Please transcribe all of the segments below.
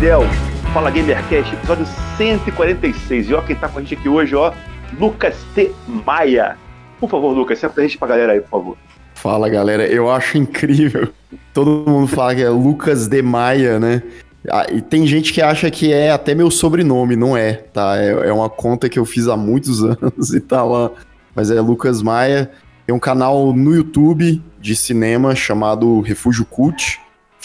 Avidel? Fala Gamercast, episódio 146. E ó, quem tá com a gente aqui hoje, ó, Lucas T. Maia. Por favor, Lucas, se apresente pra galera aí, por favor. Fala, galera. Eu acho incrível. Todo mundo fala que é Lucas de Maia, né? Ah, e tem gente que acha que é até meu sobrenome, não é, tá? É, é uma conta que eu fiz há muitos anos e tá lá. Mas é Lucas Maia. Tem um canal no YouTube de cinema chamado Refúgio Cult.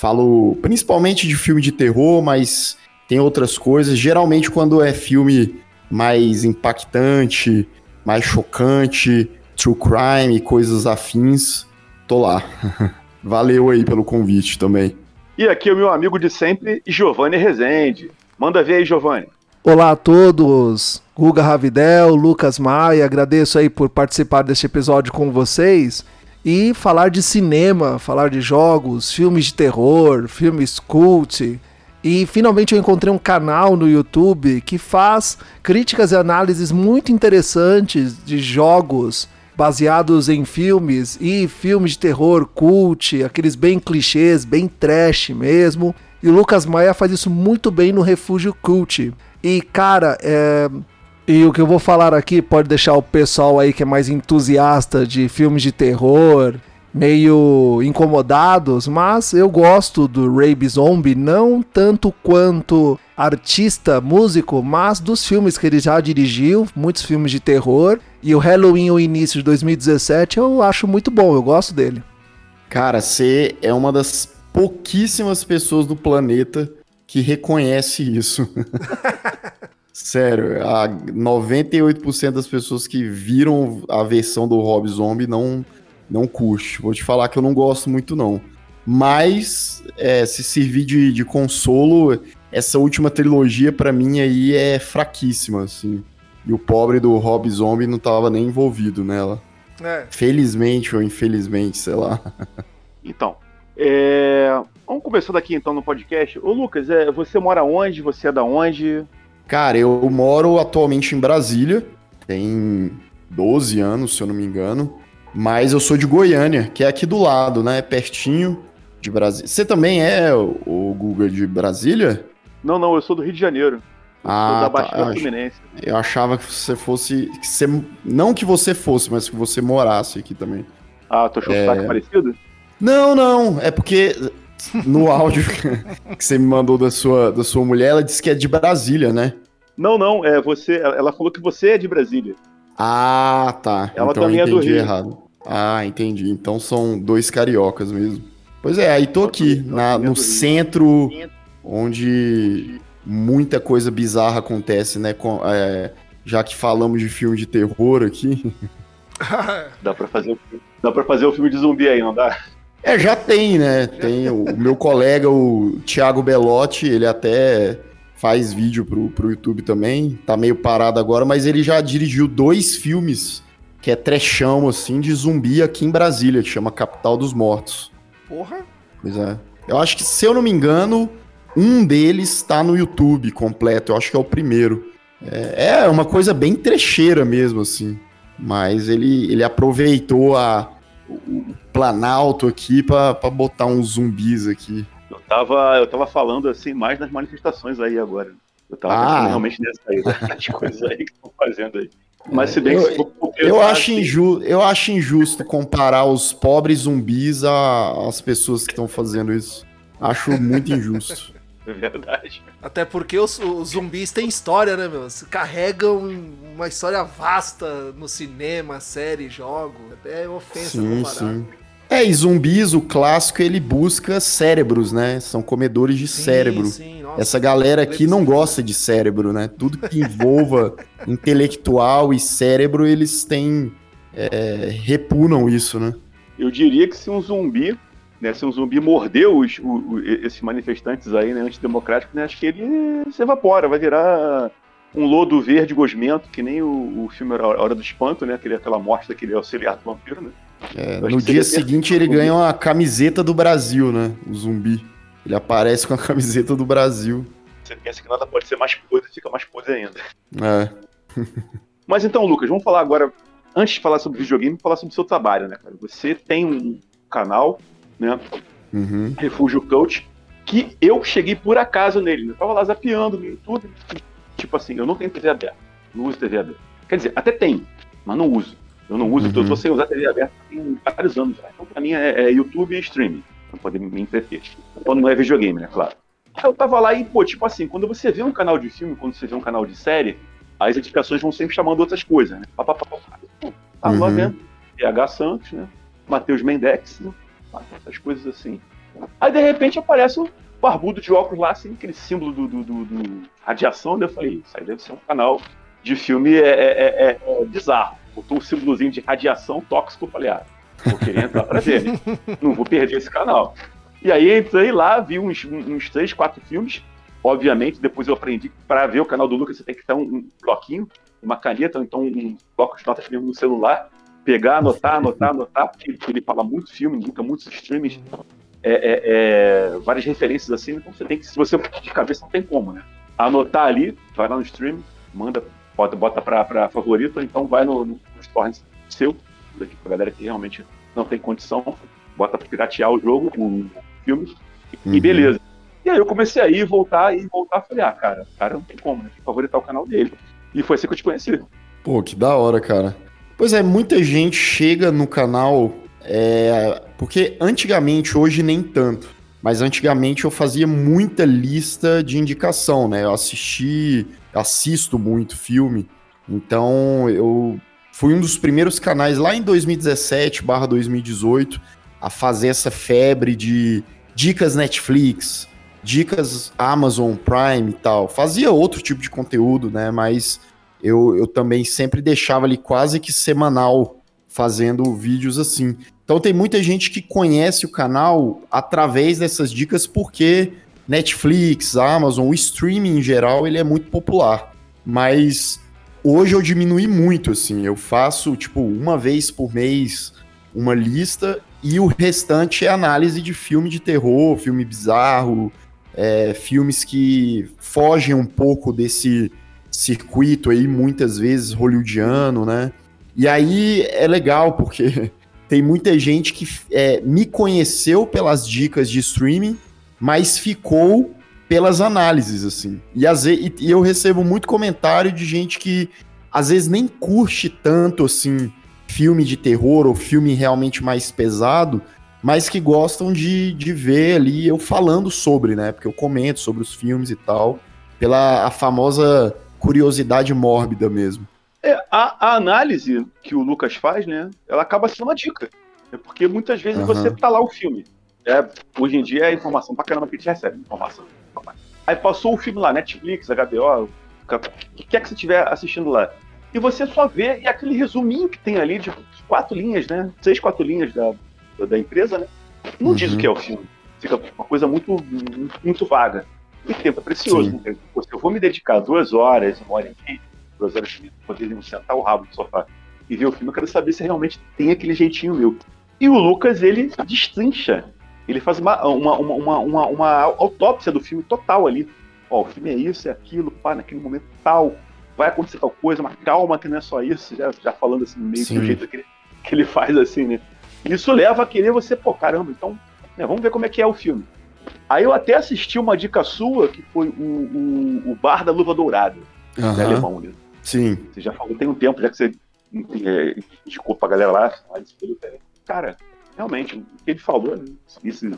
Falo principalmente de filme de terror, mas tem outras coisas. Geralmente, quando é filme mais impactante, mais chocante, true crime, coisas afins, tô lá. Valeu aí pelo convite também. E aqui é o meu amigo de sempre, Giovanni Rezende. Manda ver aí, Giovanni. Olá a todos, Guga Ravidel, Lucas Maia, agradeço aí por participar deste episódio com vocês e falar de cinema, falar de jogos, filmes de terror, filmes cult. E finalmente eu encontrei um canal no YouTube que faz críticas e análises muito interessantes de jogos baseados em filmes e filmes de terror cult, aqueles bem clichês, bem trash mesmo. E o Lucas Maia faz isso muito bem no Refúgio Cult. E cara, é, e o que eu vou falar aqui pode deixar o pessoal aí que é mais entusiasta de filmes de terror meio incomodados, mas eu gosto do Rabe Zombie não tanto quanto artista, músico, mas dos filmes que ele já dirigiu, muitos filmes de terror, e o Halloween o início de 2017 eu acho muito bom, eu gosto dele. Cara, você é uma das pouquíssimas pessoas do planeta que reconhece isso. Sério, a 98% das pessoas que viram a versão do Rob Zombie não, não curte. Vou te falar que eu não gosto muito, não. Mas, é, se servir de, de consolo, essa última trilogia, para mim, aí é fraquíssima, assim. E o pobre do Rob Zombie não tava nem envolvido nela. É. Felizmente ou infelizmente, sei lá. Então, é... vamos começando aqui então no podcast. Ô Lucas, é, você mora onde? Você é da onde? Cara, eu moro atualmente em Brasília, tem 12 anos, se eu não me engano, mas eu sou de Goiânia, que é aqui do lado, né? Pertinho de Brasília. Você também é o, o Google de Brasília? Não, não, eu sou do Rio de Janeiro. Eu ah, da Baixada tá. Fluminense. Eu achava que você fosse. Que você, não que você fosse, mas que você morasse aqui também. Ah, tô achando é... parecido? Não, não. É porque no áudio que você me mandou da sua, da sua mulher, ela disse que é de Brasília, né? Não, não, é você. Ela falou que você é de Brasília. Ah, tá. Ela então também é do Rio. errado. Ah, entendi. Então são dois cariocas mesmo. Pois é, aí tô aqui, na, no centro, onde muita coisa bizarra acontece, né? Com, é, já que falamos de filme de terror aqui. dá pra fazer, dá pra fazer o filme de zumbi aí, não dá? É, já tem, né? Tem o, o meu colega, o Thiago Belotti, ele até faz vídeo pro, pro YouTube também. Tá meio parado agora, mas ele já dirigiu dois filmes que é trechão, assim, de zumbi aqui em Brasília, que chama Capital dos Mortos. Porra! Pois é. Eu acho que, se eu não me engano, um deles tá no YouTube completo. Eu acho que é o primeiro. É, é uma coisa bem trecheira mesmo, assim. Mas ele, ele aproveitou a, o Planalto aqui pra, pra botar uns zumbis aqui. Eu tava, eu tava falando assim mais nas manifestações aí agora. Eu tava ah. realmente nessa aí, das coisas aí que estão fazendo aí. Mas se bem eu, que eu, acho assim, injusto, eu acho injusto comparar os pobres zumbis às pessoas que estão fazendo isso. Acho muito injusto. É verdade. Até porque os, os, zumbis têm história, né, meu? Carregam uma história vasta no cinema, série, jogo. Até é ofensa sim, comparar. Sim. É, e zumbis, o clássico, ele busca cérebros, né? São comedores de sim, cérebro. Sim, nossa, Essa galera aqui não gosta de cérebro, né? Tudo que envolva intelectual e cérebro, eles têm. É, repunam isso, né? Eu diria que se um zumbi né, se um zumbi mordeu os, o, o, esses manifestantes aí, né, antidemocráticos, né, acho que ele se evapora, vai virar um lodo verde gosmento, que nem o, o filme A Hora do Espanto, né, aquele, aquela morte daquele auxiliar do vampiro, né. É, no dia seguinte ele ganha uma camiseta do Brasil, né, o zumbi. Ele aparece com a camiseta do Brasil. Você pensa que nada pode ser mais podre, fica mais podre ainda. É. Mas então, Lucas, vamos falar agora, antes de falar sobre videogame, falar sobre o seu trabalho, né, cara? Você tem um canal né? Uhum. Refúgio Coach, que eu cheguei por acaso nele. Né? Eu tava lá zapeando no YouTube. Tipo assim, eu não tenho TV aberta. Não uso TV aberta. Quer dizer, até tem, mas não uso. Eu não uso, uhum. eu tô sem usar TV aberta tem vários anos. Né? Então, pra mim, é, é YouTube e streaming, pra poder me entreter. Quando não é videogame, né, claro. Aí eu tava lá e, pô, tipo assim, quando você vê um canal de filme, quando você vê um canal de série, as notificações vão sempre chamando outras coisas, né? Pá, pá, pá, pá. Tava uhum. vendo. PH Santos, né? Matheus Mendex, né? essas coisas assim. Aí de repente aparece o barbudo de óculos lá, assim, aquele símbolo do, do, do, do radiação, né? Eu falei, isso aí deve ser um canal de filme é, é, é, é bizarro. Botou um símbolozinho de radiação tóxico, falei, ah, vou querer entrar pra ver? Não vou perder esse canal. E aí entrei lá, vi uns, uns três, quatro filmes. Obviamente, depois eu aprendi que para ver o canal do Lucas você tem que ter um, bloquinho, uma caneta, então um bloco de notas no celular pegar, anotar, anotar, anotar, porque ele fala muito filme, indica muitos streams, é, é, é, várias referências assim, então você tem que, se você de cabeça não tem como, né? Anotar ali, vai lá no stream, manda, bota, bota pra, pra favorito, então vai no, no, nos torrents seu, daqui pra galera que realmente não tem condição, bota pra piratear o jogo, o filme, e uhum. beleza. E aí eu comecei a ir, voltar e voltar, falei, ah, cara, cara não tem como, né? favoritar o canal dele. E foi assim que eu te conheci. Pô, que da hora, cara. Pois é, muita gente chega no canal é, porque antigamente, hoje nem tanto, mas antigamente eu fazia muita lista de indicação, né? Eu assisti, assisto muito filme, então eu fui um dos primeiros canais lá em 2017/2018 a fazer essa febre de dicas Netflix, dicas Amazon Prime e tal. Fazia outro tipo de conteúdo, né? Mas eu, eu também sempre deixava ali quase que semanal fazendo vídeos assim. Então tem muita gente que conhece o canal através dessas dicas porque Netflix, Amazon, o streaming em geral, ele é muito popular. Mas hoje eu diminui muito, assim. Eu faço, tipo, uma vez por mês uma lista e o restante é análise de filme de terror, filme bizarro, é, filmes que fogem um pouco desse circuito aí, muitas vezes hollywoodiano, né? E aí é legal, porque tem muita gente que é, me conheceu pelas dicas de streaming, mas ficou pelas análises, assim. E, às vezes, e eu recebo muito comentário de gente que às vezes nem curte tanto, assim, filme de terror ou filme realmente mais pesado, mas que gostam de, de ver ali eu falando sobre, né? Porque eu comento sobre os filmes e tal, pela a famosa curiosidade mórbida mesmo. É, a, a, análise que o Lucas faz, né, ela acaba sendo uma dica. É porque muitas vezes uhum. você tá lá o filme. É, hoje em dia é informação pra caramba que a gente recebe informação. Aí passou o filme lá, Netflix, HBO, o que quer que você estiver assistindo lá. E você só vê e aquele resuminho que tem ali de quatro linhas, né? Seis, quatro linhas da, da empresa, né? Não uhum. diz o que é o filme. Fica uma coisa muito, muito vaga. E tempo é precioso. Né? Se eu vou me dedicar duas horas, uma hora e meia, duas horas de poder sentar o rabo no sofá e ver o filme, eu quero saber se realmente tem aquele jeitinho meu. E o Lucas, ele destrincha. Ele faz uma, uma, uma, uma, uma autópsia do filme total ali. Ó, o filme é isso, é aquilo, pá, naquele momento tal, vai acontecer tal coisa, mas calma que não é só isso, já, já falando assim meio Sim. do jeito que ele, que ele faz assim, né? Isso leva a querer você, pô, caramba, então, né, vamos ver como é que é o filme. Aí eu até assisti uma dica sua, que foi o, o, o Bar da Luva Dourada, uhum. alemão, né? Sim. Você já falou, tem um tempo já que você é, indicou pra galera lá, cara, realmente, o que ele falou, né? isso,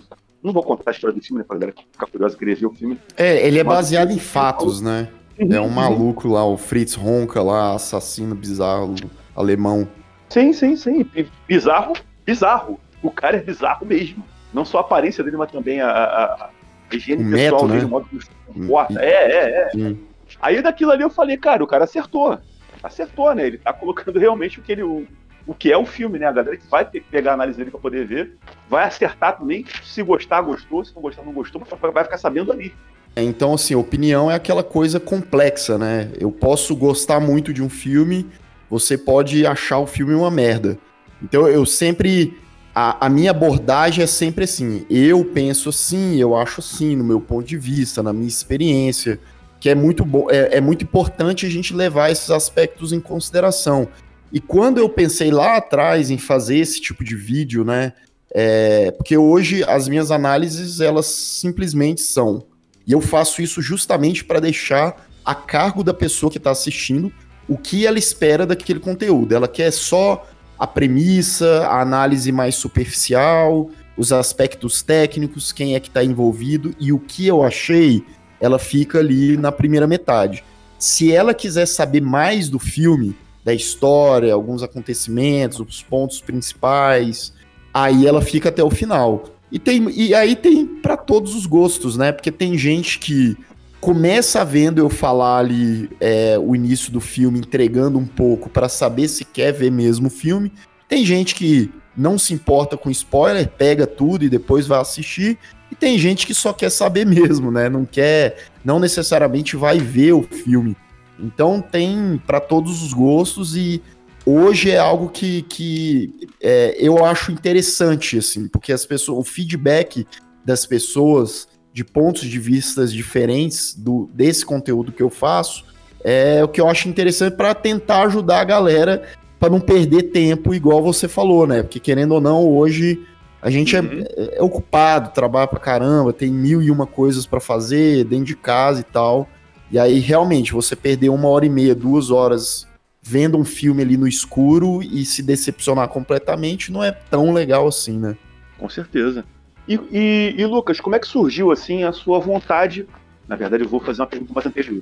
não vou contar a história do filme, né, pra galera ficar curiosa, querer ver o filme. É, ele é baseado em fatos, né? Uhum, é um maluco lá, o Fritz Ronca lá, assassino bizarro alemão. Sim, sim, sim. Bizarro, bizarro. O cara é bizarro mesmo. Não só a aparência dele, mas também a, a, a higiene o pessoal dele, né? o modo que se comporta. É, é, é. Aí daquilo ali eu falei, cara, o cara acertou. Acertou, né? Ele tá colocando realmente o que ele. O, o que é o filme, né? A galera que vai ter que pegar a análise dele para poder ver, vai acertar também. Se gostar, gostou. Se não gostar, não gostou, vai ficar sabendo ali. É, então, assim, opinião é aquela coisa complexa, né? Eu posso gostar muito de um filme, você pode achar o filme uma merda. Então, eu sempre. A, a minha abordagem é sempre assim. Eu penso assim, eu acho assim, no meu ponto de vista, na minha experiência que é muito bom, é, é, muito importante a gente levar esses aspectos em consideração. E quando eu pensei lá atrás em fazer esse tipo de vídeo, né? É, porque hoje as minhas análises elas simplesmente são e eu faço isso justamente para deixar a cargo da pessoa que está assistindo o que ela espera daquele conteúdo. Ela quer só a premissa, a análise mais superficial, os aspectos técnicos, quem é que está envolvido e o que eu achei ela fica ali na primeira metade. Se ela quiser saber mais do filme, da história, alguns acontecimentos, os pontos principais, aí ela fica até o final. E, tem, e aí tem para todos os gostos, né? Porque tem gente que começa vendo eu falar ali é, o início do filme, entregando um pouco para saber se quer ver mesmo o filme. Tem gente que não se importa com spoiler, pega tudo e depois vai assistir. E tem gente que só quer saber mesmo, né? Não quer, não necessariamente vai ver o filme. Então tem para todos os gostos e hoje é algo que, que é, eu acho interessante, assim, porque as pessoas, o feedback das pessoas de pontos de vistas diferentes do, desse conteúdo que eu faço é o que eu acho interessante para tentar ajudar a galera para não perder tempo, igual você falou, né? Porque querendo ou não, hoje a gente é, uhum. é, é, ocupado, trabalha pra caramba, tem mil e uma coisas para fazer dentro de casa e tal. E aí, realmente, você perder uma hora e meia, duas horas vendo um filme ali no escuro e se decepcionar completamente não é tão legal assim, né? Com certeza. E, e, e Lucas, como é que surgiu assim a sua vontade? Na verdade, eu vou fazer uma pergunta mais anterior.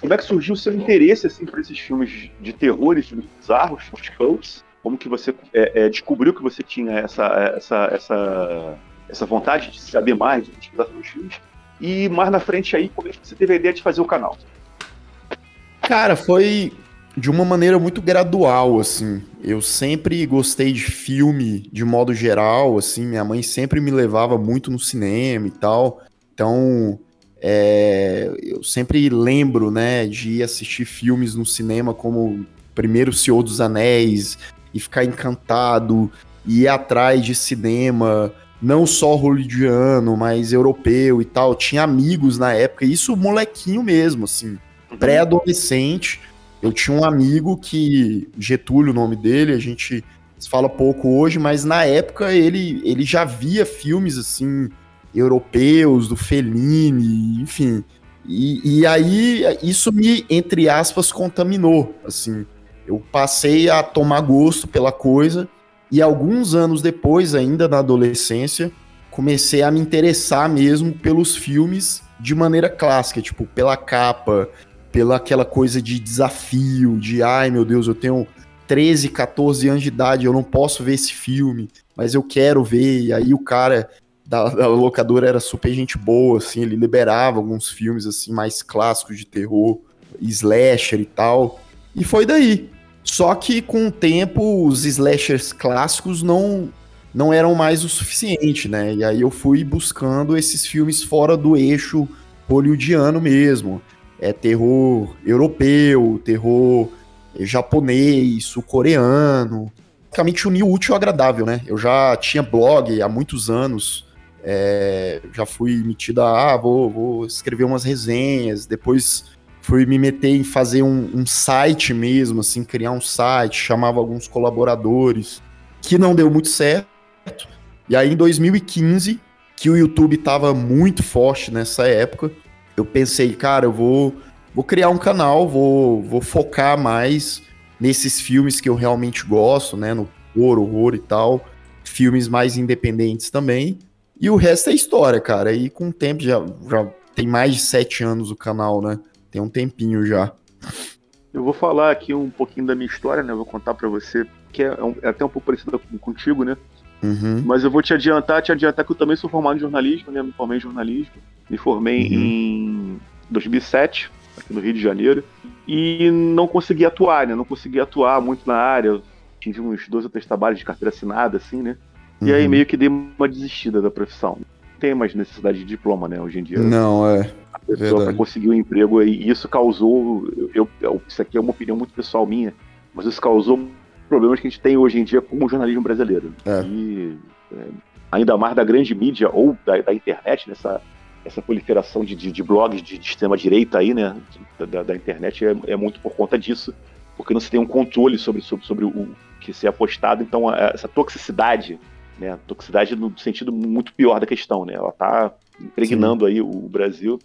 Como é que surgiu o seu interesse assim por esses filmes de terror, esses filmes bizarros, os cults? como que você é, é, descobriu que você tinha essa, essa, essa, essa vontade de saber mais, de pesquisar sobre os filmes, e mais na frente aí, como é que você teve a ideia de fazer o canal? Cara, foi de uma maneira muito gradual, assim. Eu sempre gostei de filme de modo geral, assim. Minha mãe sempre me levava muito no cinema e tal. Então, é, eu sempre lembro, né, de ir assistir filmes no cinema como primeiro Senhor dos Anéis, e ficar encantado ir atrás de cinema, não só hollywoodiano, mas europeu e tal. Tinha amigos na época, isso molequinho mesmo, assim, uhum. pré-adolescente. Eu tinha um amigo que, Getúlio, o nome dele, a gente fala pouco hoje, mas na época ele, ele já via filmes assim europeus, do Fellini, enfim. E, e aí isso me, entre aspas, contaminou, assim. Eu passei a tomar gosto pela coisa e alguns anos depois, ainda na adolescência, comecei a me interessar mesmo pelos filmes de maneira clássica, tipo, pela capa, pela aquela coisa de desafio, de ai meu Deus, eu tenho 13, 14 anos de idade, eu não posso ver esse filme, mas eu quero ver. E aí o cara da, da locadora era super gente boa, assim, ele liberava alguns filmes assim mais clássicos de terror, slasher e tal. E foi daí. Só que com o tempo os slashers clássicos não não eram mais o suficiente, né? E aí eu fui buscando esses filmes fora do eixo hollywoodiano mesmo. É terror europeu, terror japonês, sul-coreano. Basicamente unir o útil ao agradável, né? Eu já tinha blog há muitos anos, é, já fui metido a, ah, vou, vou escrever umas resenhas, depois fui me meter em fazer um, um, site mesmo, assim, criar um site, chamava alguns colaboradores, que não deu muito certo. E aí em 2015, que o YouTube tava muito forte nessa época, eu pensei, cara, eu vou, vou criar um canal, vou, vou focar mais nesses filmes que eu realmente gosto, né, no horror, horror e tal, filmes mais independentes também. E o resto é história, cara. E com o tempo já, já tem mais de sete anos o canal, né? Tem um tempinho já. Eu vou falar aqui um pouquinho da minha história, né? Vou contar para você, que é, um, é, até um pouco parecida contigo, né? Uhum. Mas eu vou te adiantar, te adiantar que eu também sou formado em jornalismo, né? Me formei em jornalismo. Me formei uhum. em 2007, aqui no Rio de Janeiro. E não consegui atuar, né? Não consegui atuar muito na área. tive uns dois ou três trabalhos de carteira assinada, assim, né? E aí meio que dei uma desistida da profissão. Tem mais necessidade de diploma, né, hoje em dia. Não, é. A pessoa para conseguir um emprego e isso causou. Eu, eu- isso aqui é uma opinião muito pessoal minha, mas isso causou problemas que a gente tem hoje em dia com o jornalismo brasileiro. É. E é, ainda mais da grande mídia ou da, da internet, nessa essa proliferação de, de, de blogs de, de extrema-direita aí, né? Da, da- internet é, é muito por conta disso, porque não se tem um controle sobre, sobre, sobre o que se é apostado, então a- essa toxicidade, né? Toxicidade no sentido muito pior da questão, né? Ela tá impregnando aí o Brasil.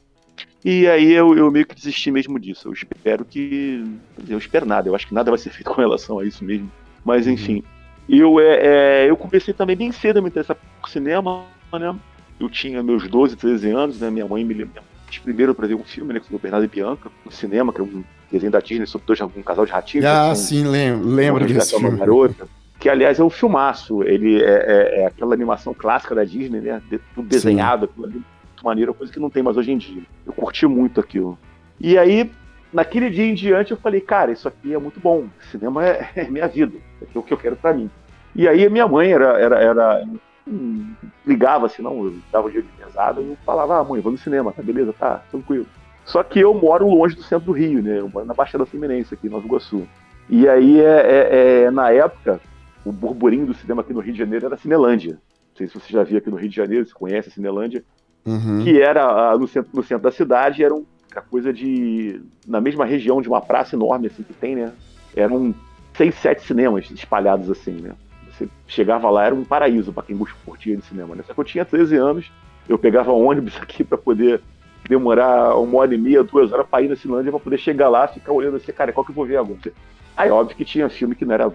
E aí eu, eu meio que desisti mesmo disso. Eu espero que. Eu espero nada, eu acho que nada vai ser feito com relação a isso mesmo. Mas enfim. Eu, é, é, eu comecei também bem cedo a me interessar por cinema, né? Eu tinha meus 12, 13 anos, né? Minha mãe me lembra primeiro para ver um filme, né? Que foi o Bernardo e Bianca, no cinema, que é um desenho da Disney sobre dois, um casal de ratinhos. né, Ah, que sim, lembro, lembro desse filme. Garota, que aliás é um filmaço. Ele é, é- é aquela animação clássica da Disney, né? de- Tudo desenhado, aquilo ali, muito maneiro, coisa que não tem mais hoje em dia. Eu curti muito aquilo. E aí, naquele dia em diante, eu falei, cara, isso aqui é muito bom. Cinema é, é minha vida. É o que eu quero pra mim. E aí a minha mãe era, era, era hum, ligava assim, não, eu dava o dia de mesada e eu falava, ah, mãe, vou no cinema, tá beleza, tá, tranquilo. Só que eu moro longe do centro do Rio, né? Eu moro na Baixada Fluminense, aqui em Nova Iguaçu. E aí, é, é- é, na época, o burburinho do cinema aqui no Rio de Janeiro era a Cinelândia. Não sei se você já viu aqui no Rio de Janeiro, se conhece a Cinelândia. Uhum. Que era ah, no centro, no centro da cidade, era um- a coisa de. Na mesma região de uma praça enorme assim que tem, né? Eram seis, sete cinemas espalhados assim, né? Você chegava lá, era um paraíso para quem busca curtir de cinema, né? Só que eu tinha 13 anos, eu pegava ônibus aqui para poder demorar uma hora e meia, duas horas para ir na Cinelândia para poder chegar lá, ficar olhando assim, cara, qual que eu vou ver agora? Aí, óbvio que tinha filme que não era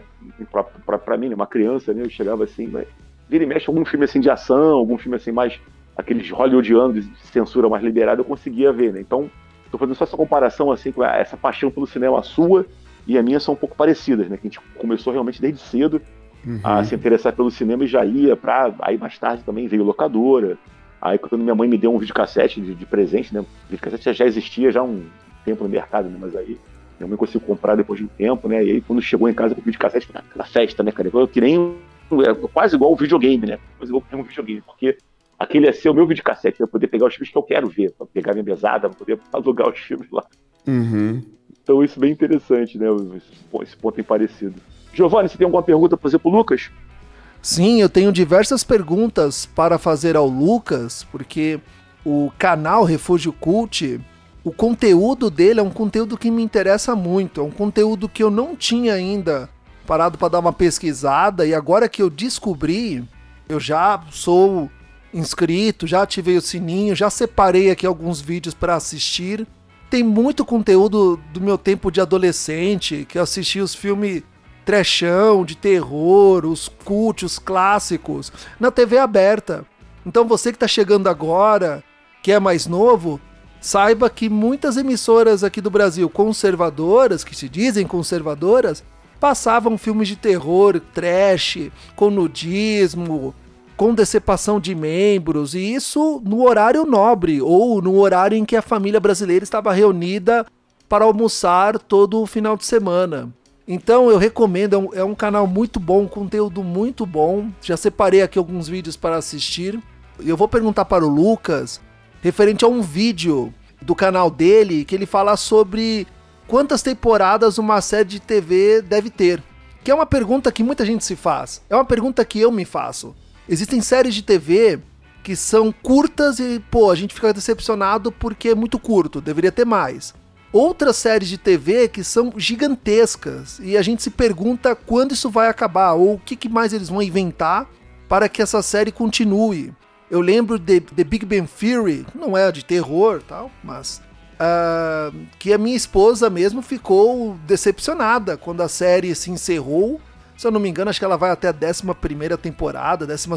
pra, pra, pra mim, né, uma criança, né? Eu chegava assim, mas vira e mexe algum filme assim de ação, algum filme assim mais aqueles hollywoodianos de censura mais liberada, eu conseguia ver, né? Então, tô fazendo só essa comparação assim com a- essa paixão pelo cinema sua e a minha são um pouco parecidas, né? Que a gente começou realmente desde cedo Uhum. a se interessar pelo cinema e já ia pra. Aí mais tarde também veio locadora. Aí quando minha mãe me deu um videocassete de, de presente, né? O videocassete já existia já há um tempo no mercado, né? Mas aí minha mãe conseguiu comprar depois de um tempo, né? E aí quando chegou em casa com o videocassete, foi aquela festa, né, cara? Eu que nem. um- É quase igual o videogame, né? Quase igual um videogame, porque aquele ia ser o meu videocassete, pra poder pegar os filmes que eu quero ver, pra pegar minha mesada, pra poder alugar os filmes lá. Uhum. Então isso é bem interessante, né? Esse ponto- esse ponto em parecido. Giovanni, você tem alguma pergunta pra fazer pro Lucas? Sim, eu tenho diversas perguntas para fazer ao Lucas, porque o canal Refúgio Cult, o conteúdo dele é um conteúdo que me interessa muito, é um conteúdo que eu não tinha ainda parado para dar uma pesquisada e agora que eu descobri, eu já sou inscrito, já ativei o sininho, já separei aqui alguns vídeos para assistir. Tem muito conteúdo do meu tempo de adolescente, que eu assisti os filmes trechão, de terror, os cult, os clássicos, na TV aberta. Então você que está chegando agora, que é mais novo, saiba que muitas emissoras aqui do Brasil conservadoras, que se dizem conservadoras, passavam filmes de terror, trash, com nudismo, com decepção de membros, e isso no horário nobre, ou no horário em que a família brasileira estava reunida para almoçar todo o final de semana. Então eu recomendo, é um, é um canal muito bom, conteúdo muito bom. Já separei aqui alguns vídeos para assistir. Eu vou perguntar para o Lucas, referente a um vídeo do canal dele, que ele fala sobre quantas temporadas uma série de TV deve ter. Que é uma pergunta que muita gente se faz. É uma pergunta que eu me faço. Existem séries de TV que são curtas e, pô, a gente fica decepcionado porque é muito curto, deveria ter mais. Outras séries de TV que são gigantescas e a gente se pergunta quando isso vai acabar ou o que, que mais eles vão inventar para que essa série continue. Eu lembro de The Big Bang Theory, não é de terror tal, mas ah, que a minha esposa mesmo ficou decepcionada quando a série se encerrou. Se eu não me engano, acho que ela vai até a 11 temporada, 12,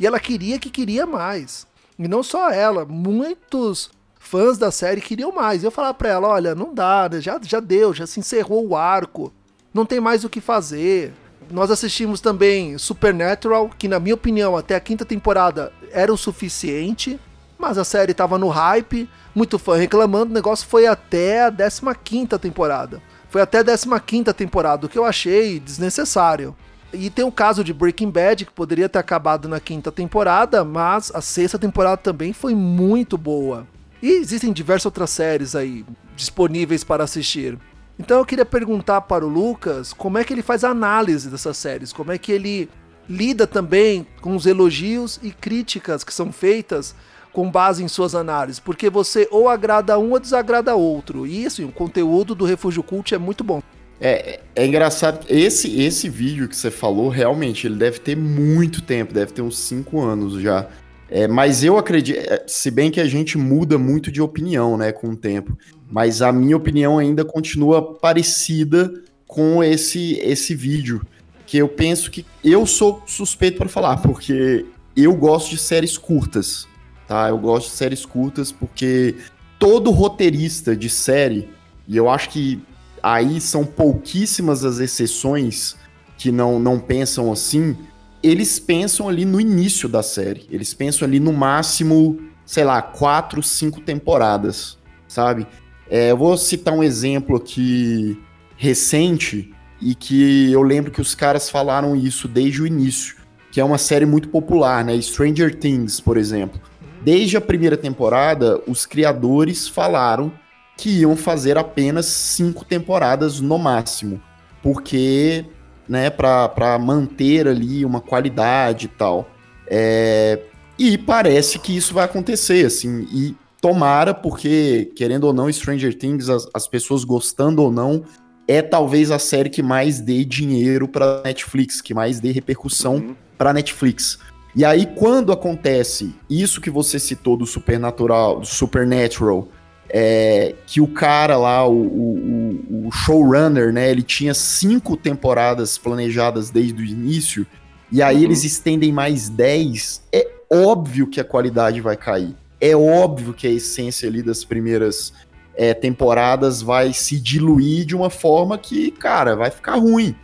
e ela queria que queria mais. E não só ela, muitos fãs da série queriam mais. Eu falava pra ela: olha, não dá, né? já, já deu, já se encerrou o arco, não tem mais o que fazer. Nós assistimos também Supernatural, que na minha opinião até a quinta temporada era o suficiente, mas a série tava no hype, muito fã reclamando, o negócio foi até a 15 temporada. foi até a 15 temporada, o que eu achei desnecessário. E tem o caso de Breaking Bad, que poderia ter acabado na quinta temporada, mas a sexta temporada também foi muito boa. E existem diversas outras séries aí disponíveis para assistir. Então eu queria perguntar para o Lucas como é que ele faz a análise dessas séries, como é que ele lida também com os elogios e críticas que são feitas com base em suas análises, porque você ou agrada um ou desagrada outro. E isso, o conteúdo do Refúgio Cult é muito bom. É, é engraçado, esse, esse vídeo que você falou, realmente, ele deve ter muito tempo, deve ter uns 5 anos já. É, mas eu acredito, é, se bem que a gente muda muito de opinião, né, com o tempo, mas a minha opinião ainda continua parecida com esse, esse vídeo, que eu penso que eu sou suspeito para falar, porque eu gosto de séries curtas tá? Eu gosto de séries curtas porque todo roteirista de série, e eu acho que aí são pouquíssimas as exceções que não, não pensam assim, eles pensam ali no início da série. Eles pensam ali no máximo, sei lá, quatro, cinco temporadas, sabe? É, eu vou citar um exemplo aqui recente e que eu lembro que os caras falaram isso desde o início, que é uma série muito popular, né? Stranger Things, por exemplo. Desde a primeira temporada, os criadores falaram que iam fazer apenas cinco temporadas no máximo, porque, né, para manter ali uma qualidade e tal. É, e parece que isso vai acontecer, assim, e tomara, porque, querendo ou não, Stranger Things, as, as pessoas gostando ou não, é talvez a série que mais dê dinheiro para Netflix, que mais dê repercussão uhum. para Netflix. E aí, quando acontece isso que você citou do Supernatural, do Supernatural, é, que o cara lá, o, o, o, showrunner, né, ele tinha cinco temporadas planejadas desde o início, e aí uhum. eles estendem mais dez, é óbvio que a qualidade vai cair. É óbvio que a essência ali das primeiras é, temporadas vai se diluir de uma forma que, cara, vai ficar ruim.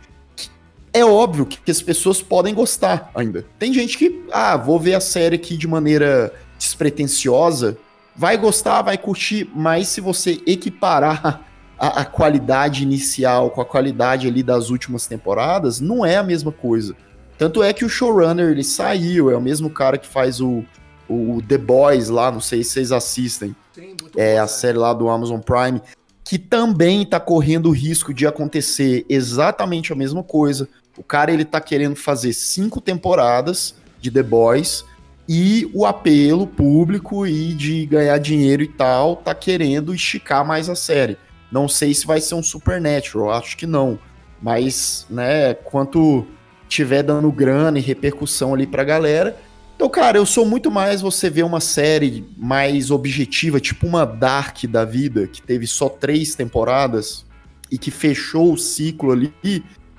É óbvio que as pessoas podem gostar ainda. Tem gente que, ah, vou ver a série aqui de maneira despretensiosa, vai gostar, vai curtir, mas se você equiparar a, a, qualidade inicial com a qualidade ali das últimas temporadas, não é a mesma coisa. Tanto é que o showrunner ele saiu, é o mesmo cara que faz o, o The Boys lá, não sei se vocês assistem. Sim, é bom, a série lá do Amazon Prime, que também tá correndo o risco de acontecer exatamente a mesma coisa. O cara ele tá querendo fazer cinco temporadas de The Boys e o apelo público e de ganhar dinheiro e tal tá querendo esticar mais a série. Não sei se vai ser um Supernatural, acho que não. Mas, né, quanto tiver dando grana e repercussão ali pra galera. Então, cara, eu sou muito mais você ver uma série mais objetiva, tipo uma Dark da vida, que teve só três temporadas e que fechou o ciclo ali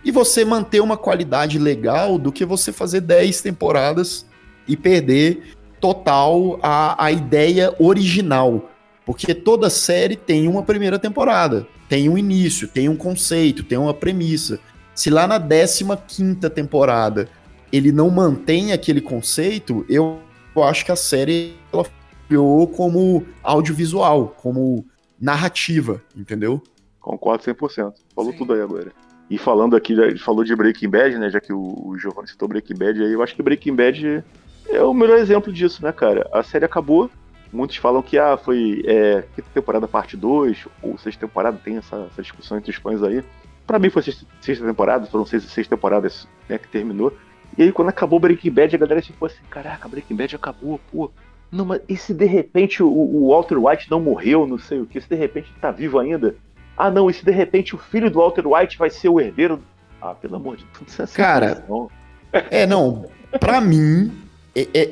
e você manter uma qualidade legal do que você fazer 10 temporadas e perder total a, a ideia original. Porque toda série tem uma primeira temporada, tem um início, tem um conceito, tem uma premissa. Se lá na 15 temporada ele não mantém aquele conceito, eu, eu acho que a série ela falhou como audiovisual, como narrativa, entendeu? Concordo 100%. Falou Sim. tudo aí agora. E falando aqui, ele falou de Breaking Bad, né? Já que o, o Giovanni citou Breaking Bad aí, eu acho que Breaking Bad é o melhor exemplo disso, né, cara? A série acabou. Muitos falam que ah, foi é, quinta temporada parte 2, ou sexta temporada, tem essa, essa discussão entre os fãs aí. Pra mim foi sexta, sexta temporada, foram seis, seis temporadas né, que terminou. E aí quando acabou Breaking Bad, a galera ficou assim, caraca, Breaking Bad acabou, pô. Não, mas e se de repente o, o Walter White não morreu, não sei o que, se de repente tá vivo ainda? Ah, não, e se de repente o filho do Walter White vai ser o herdeiro? Ah, pelo amor de Deus. É Cara, é, não. Pra mim,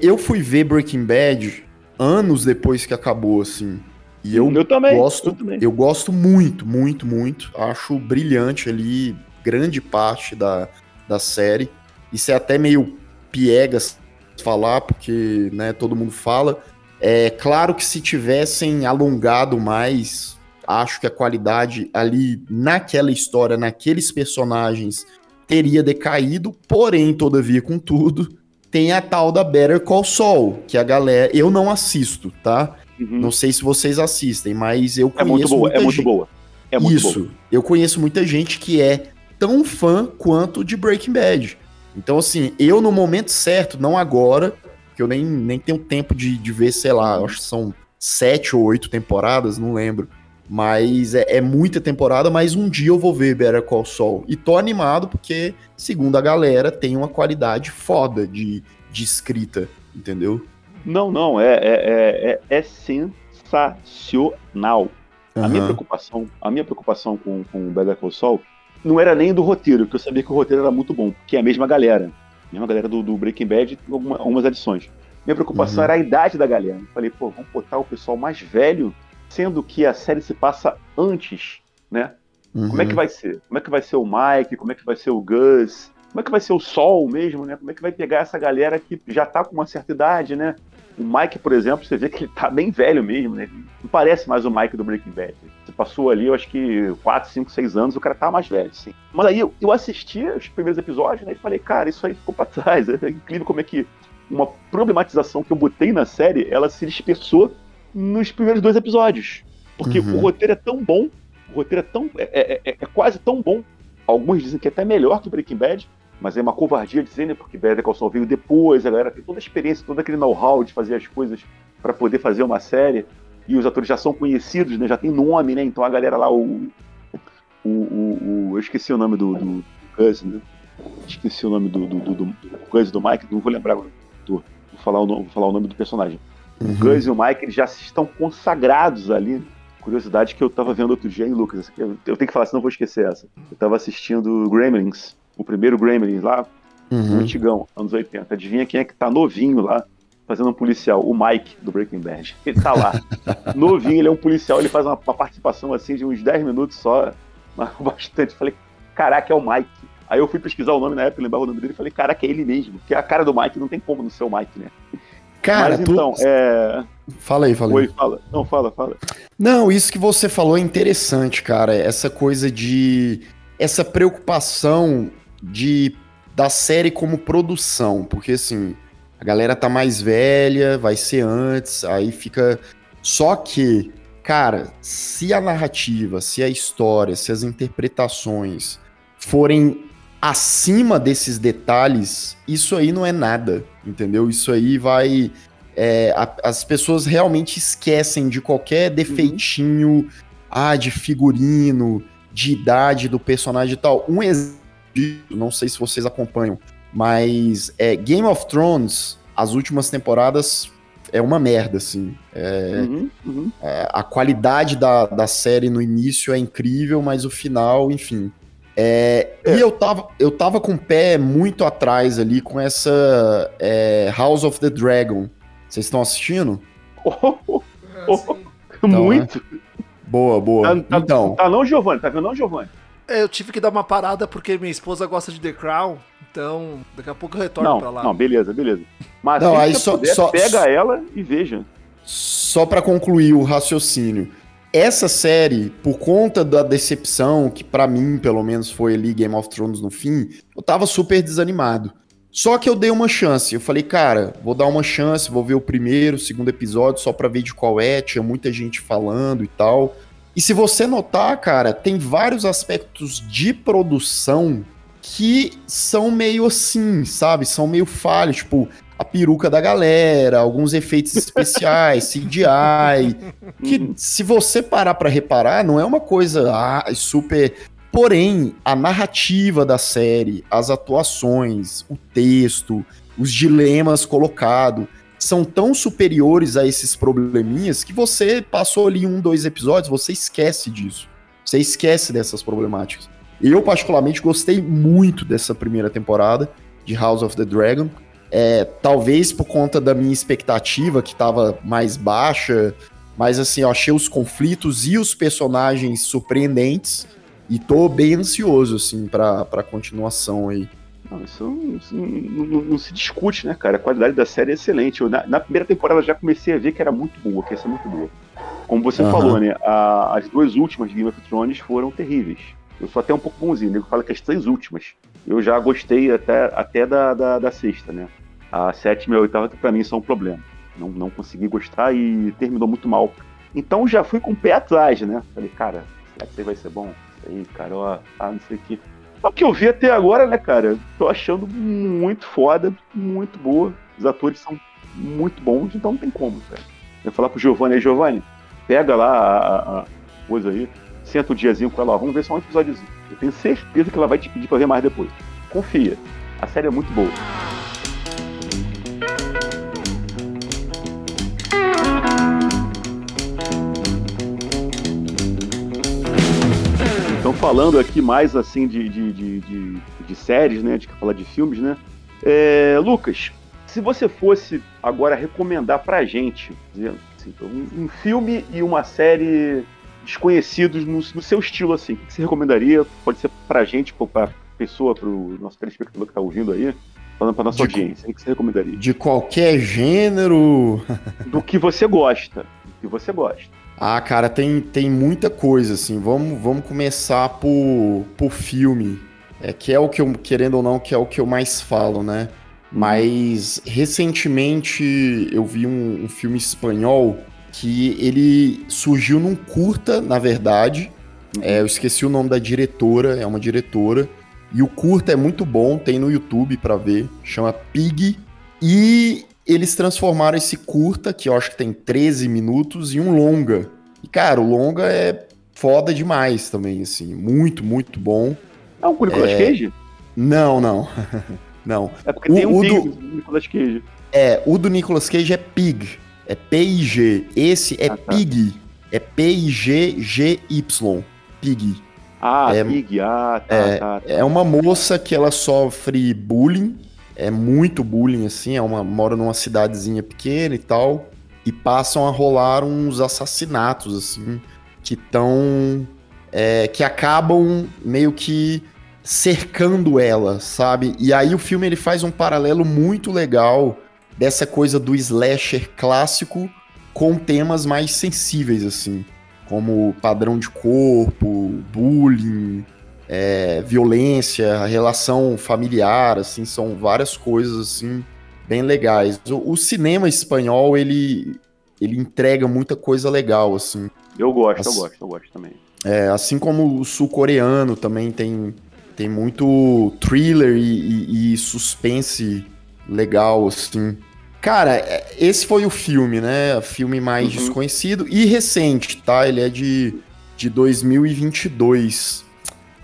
eu fui ver Breaking Bad anos depois que acabou, assim. E eu, eu também, gosto, eu, também. eu gosto muito, muito, muito. Acho brilhante ali grande parte da, da série. Isso é até meio piegas falar, porque né, todo mundo fala. É claro que se tivessem alongado mais acho que a qualidade ali naquela história, naqueles personagens, teria decaído, porém, todavia, contudo, tem a tal da Better Call Saul, que a galera. Eu não assisto, tá? Uhum. Não sei se vocês assistem, mas eu conheço. É muito boa, é muito boa. É muito Isso. bom. Eu conheço muita gente que é tão fã quanto de Breaking Bad. Então, assim, eu no momento certo, não agora, que eu nem, nem tenho tempo de, de ver, sei lá, acho que são sete ou oito temporadas, não lembro. Mas é, é muita temporada, mas um dia eu vou ver Better Call Saul. E tô animado porque, segundo a galera, tem uma qualidade foda de, de escrita, entendeu? Não, não, é, é, é, é, é sensacional. A minha preocupação, a minha preocupação com, com o Better Call Saul não era nem do roteiro, porque eu sabia que o roteiro era muito bom, porque é a mesma galera. A mesma galera do, do Breaking Bad alguma- algumas adições. Minha preocupação Uhum. era a idade da galera. Eu falei, pô, vamos botar o pessoal mais velho, sendo que a série se passa antes, né? Como é que Uhum. vai ser? Como é que vai ser o Mike? Como é que vai ser o Gus? Como é que vai ser o Sol mesmo, né? Como é que vai pegar essa galera que já tá com uma certa idade, né? O Mike, por exemplo, você vê que ele tá bem velho mesmo, né? Não parece mais o Mike do Breaking Bad. Você passou ali, eu acho que 4, 5, 6 anos, o cara tá mais velho, sim. Mas aí eu, eu assisti os primeiros episódios, né? E falei, cara, isso aí ficou pra trás. É incrível como é que uma problematização que eu botei na série, ela se dispersou nos primeiros dois episódios. Porque Uhum. o roteiro é tão bom, o roteiro é tão. É, é- é- é quase tão bom. Alguns dizem que é até melhor que Breaking Bad, mas é uma covardia dizer, né? Porque Better Call Saul veio depois, a galera tem toda a experiência, todo aquele know-how de fazer as coisas para poder fazer uma série. E os atores já são conhecidos, né? Já tem nome, né? Então a galera lá, o. O. o- o- eu esqueci o nome do, do, Gus, né? Esqueci o nome do, do, do, do Gus do Mike, não vou lembrar agora. Vou falar, o nome, vou falar o nome do personagem. O Uhum. Gus e o Mike eles já estão consagrados ali. Curiosidade que eu tava vendo outro dia, hein, Lucas? Eu eu tenho que falar, senão eu vou esquecer essa. Eu tava assistindo Gremlins, o primeiro Gremlins lá, o Uhum. antigão, anos 80. Adivinha quem é que tá novinho lá, fazendo um policial? O Mike, do Breaking Bad. Ele tá lá. novinho, ele é um policial, ele faz uma, uma participação assim de uns 10 minutos só, mas bastante. Falei, caraca, é o Mike. Aí eu fui pesquisar o nome na época, lembrar o nome dele e falei, caraca, é ele mesmo. Porque a cara do Mike não tem como não ser o Mike, né? Cara, Mas tu... então, é. fala aí, fala aí. Oi, fala. Não, fala, fala. Não, isso que você falou é interessante, cara. Essa coisa de. Essa preocupação de da série como produção. Porque assim, a galera tá mais velha, vai ser antes, aí fica. Só que, cara, se a narrativa, se a história, se as interpretações forem acima desses detalhes, isso aí não é nada, entendeu? Isso aí vai. é, a- as pessoas realmente esquecem de qualquer defeitinho, ah, de figurino, de idade do personagem e tal. Um exemplo, não sei se vocês acompanham, mas é, Game of Thrones, as últimas temporadas é uma merda, assim. Uhum, uhum. É, a qualidade da, da série no início é incrível, mas o final, enfim. É, E eu tava, eu tava com o pé muito atrás ali com essa é, House of the Dragon. Vocês estão assistindo? Muito. Boa, boa. Tá, tá- então, tá não, Giovanni? Tá vendo não, Giovanni? É, Eu tive que dar uma parada porque minha esposa gosta de The Crown, então daqui a pouco eu retorno Não, pra lá. não, beleza, beleza. Mas Não, aí só- puder, só- pega ela e veja. só pra concluir o raciocínio. Essa série, por conta da decepção, que pra mim, pelo menos, foi ali Game of Thrones no fim, eu tava super desanimado. Só que eu dei uma chance. Eu falei, cara, vou dar uma chance, vou ver o primeiro, o segundo episódio, só pra ver de qual é. Tinha muita gente falando e tal. E se você notar, cara, tem vários aspectos de produção que são meio assim, sabe? São meio falhos. Tipo, a peruca da galera, alguns efeitos especiais, CGI. Que se você parar pra reparar, não é uma coisa ah, super. Porém, a narrativa da série, as atuações, o texto, os dilemas colocados são tão superiores a esses probleminhas que você passou ali um, dois episódios, você esquece disso. Você esquece dessas problemáticas. Eu, particularmente, gostei muito dessa primeira temporada de House of the Dragon. É, talvez por conta da minha expectativa, que estava mais baixa, mas assim, eu achei os conflitos e os personagens surpreendentes. E tô bem ansioso, assim, pra, pra continuação aí. Não, isso, não- não, não- se discute, né, cara? A qualidade da série é excelente. Eu, na, na primeira temporada já comecei a ver que era muito boa, que ia ser muito boa. Como você Aham. falou, né? a- as duas últimas de Game of Thrones foram terríveis. Eu sou até um pouco bonzinho, o nego fala que as três últimas. Eu já gostei até, até da, da, da sexta, né? A sétima e a oitava, que pra mim são um problema. Não, não consegui gostar e terminou muito mal. Então já fui com o pé atrás, né? Falei, cara, Isso aí vai ser bom. Isso aí, cara, ó, ah, não sei o que. O que eu vi até agora, né, cara? Tô achando muito foda, muito boa. Os atores são muito bons, então não tem como, cara. Eu falar pro Giovanni aí, Giovanni, pega lá a, a, coisa aí, senta um diazinho com ela, vamos ver só um episódiozinho. Eu tenho certeza que ela vai te pedir pra ver mais depois. Confia. A série é muito boa. Falando aqui mais assim de, de, de, de, de séries, né? De falar de filmes, né? É, Lucas, se você fosse agora recomendar pra gente, assim, um, um filme e uma série desconhecidos no, no, seu estilo, assim, o que você recomendaria? Pode ser pra gente, pra pessoa, pro nosso telespectador que tá ouvindo aí, falando pra nossa de, audiência, o que você recomendaria? De qualquer gênero. Do que você gosta. Do que você gosta. Ah, cara, tem, tem muita coisa, assim. Vamos, vamos começar por, por filme. É, que é o que eu, querendo ou não, que é o que eu mais falo, né? Mas recentemente eu vi um, um filme espanhol que ele surgiu num curta, na verdade. É, eu esqueci o nome da diretora, é uma diretora. E o curta é muito bom, tem no YouTube para ver, chama Pig. E eles transformaram esse curta, que eu acho que tem 13 minutos, em um longa. E, cara, o longa é foda demais também, assim. Muito, muito bom. É um Nicolas é... Cage? Não, não. não. É porque o, tem um Pig do Nicolas Cage. É, o do Nicolas Cage é Pig. É P-I-G. Esse é ah, tá. Pig. É P-I-G-G-Y. Pig. Ah, é, Pig. Ah, tá, é, tá, tá. É uma moça que ela sofre bullying é muito bullying, assim, é uma, mora numa cidadezinha pequena e tal, e passam a rolar uns assassinatos, assim, que estão. É, que acabam meio que cercando ela, sabe? E aí o filme ele faz um paralelo muito legal dessa coisa do slasher clássico com temas mais sensíveis, assim, como padrão de corpo, bullying, é, violência, relação familiar, assim, são várias coisas assim bem legais. O, o, cinema espanhol ele ele entrega muita coisa legal assim. Eu gosto, assim, eu gosto, eu gosto também. É, assim como o sul-coreano também tem tem muito thriller e, e, e suspense legal assim. Cara, é, esse foi o filme, né? Filme mais uhum. desconhecido e recente, tá? Ele é de, de 2022.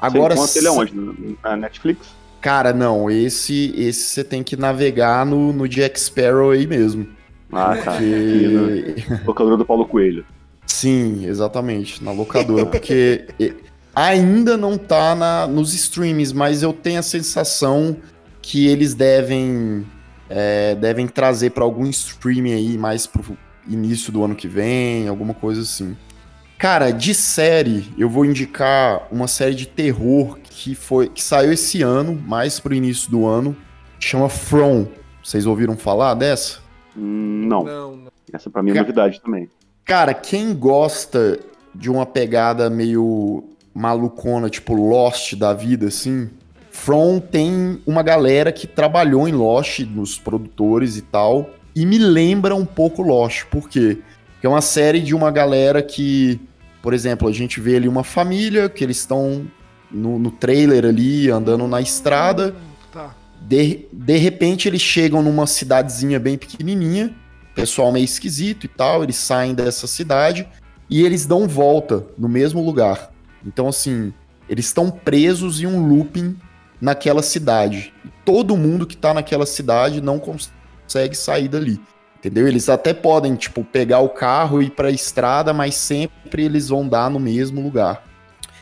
Agora você ele é onde? Na Netflix? Cara, não, esse esse você tem que navegar no, no Jack Sparrow aí mesmo. Ah, tá. Porque... locadora do Paulo Coelho. Sim, exatamente, na locadora, porque ainda não tá na, nos streams, mas eu tenho a sensação que eles devem é, devem trazer para algum streaming aí mais pro início do ano que vem, alguma coisa assim. Cara, de série, eu vou indicar uma série de terror que foi que saiu esse ano, mais pro início do ano, chama From. Vocês ouviram falar dessa? Não. não, não. Essa pra mim é novidade também. Cara, quem gosta de uma pegada meio malucona, tipo Lost da vida, assim, From tem uma galera que trabalhou em Lost, nos produtores e tal, e me lembra um pouco Lost. Por quê? Porque é uma série de uma galera que por exemplo, a gente vê ali uma família que eles estão no, no, trailer ali, andando na estrada. Tá. De, de repente eles chegam numa cidadezinha bem pequenininha, pessoal meio esquisito e tal, eles saem dessa cidade e eles dão volta no mesmo lugar. Então, assim, eles estão presos em um looping naquela cidade. E todo mundo que tá naquela cidade não consegue sair dali. Entendeu? Eles até podem, tipo, pegar o carro e ir pra estrada, mas sempre eles vão dar no mesmo lugar.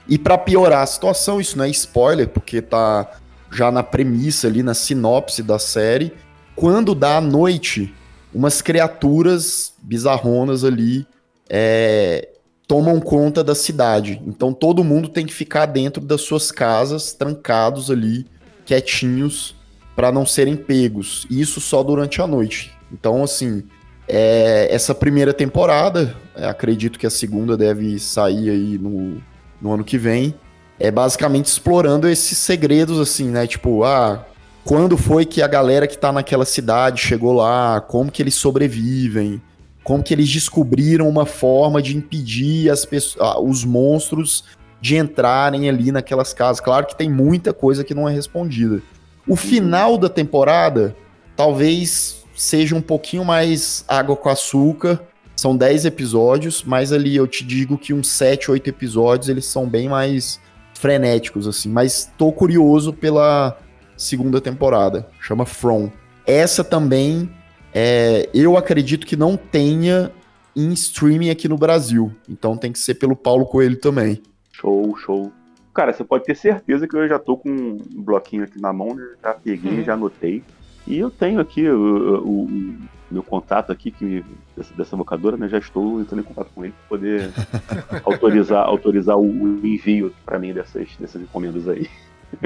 E para piorar a situação, isso não é spoiler, porque tá já na premissa ali, na sinopse da série, quando dá a noite, umas criaturas bizarronas ali é, tomam conta da cidade. Então todo mundo tem que ficar dentro das suas casas, trancados ali, quietinhos, para não serem pegos. Isso só durante a noite. Então, assim, é, essa primeira temporada, é, acredito que a segunda deve sair aí no, no ano que vem, é basicamente explorando esses segredos, assim, né? Tipo, ah, quando foi que a galera que tá naquela cidade chegou lá, como que eles sobrevivem, como que eles descobriram uma forma de impedir as pessoas, os monstros de entrarem ali naquelas casas. Claro que tem muita coisa que não é respondida. O final da temporada talvez seja um pouquinho mais água com açúcar. São 10 episódios, mas ali eu te digo que uns 7, 8 episódios eles são bem mais frenéticos, assim. Mas tô curioso pela segunda temporada. Chama From. Essa também, é, eu acredito que não tenha em streaming aqui no Brasil. Então tem que ser pelo Paulo Coelho também. Show, show. Cara, você pode ter certeza que eu já tô com um bloquinho aqui na mão, né? já peguei, uhum. já anotei. E eu tenho aqui o, o, o meu contato aqui que dessa, dessa vocadora, né? Já estou entrando em contato com ele para poder autorizar, autorizar o, o envio para mim dessas, dessas encomendas aí.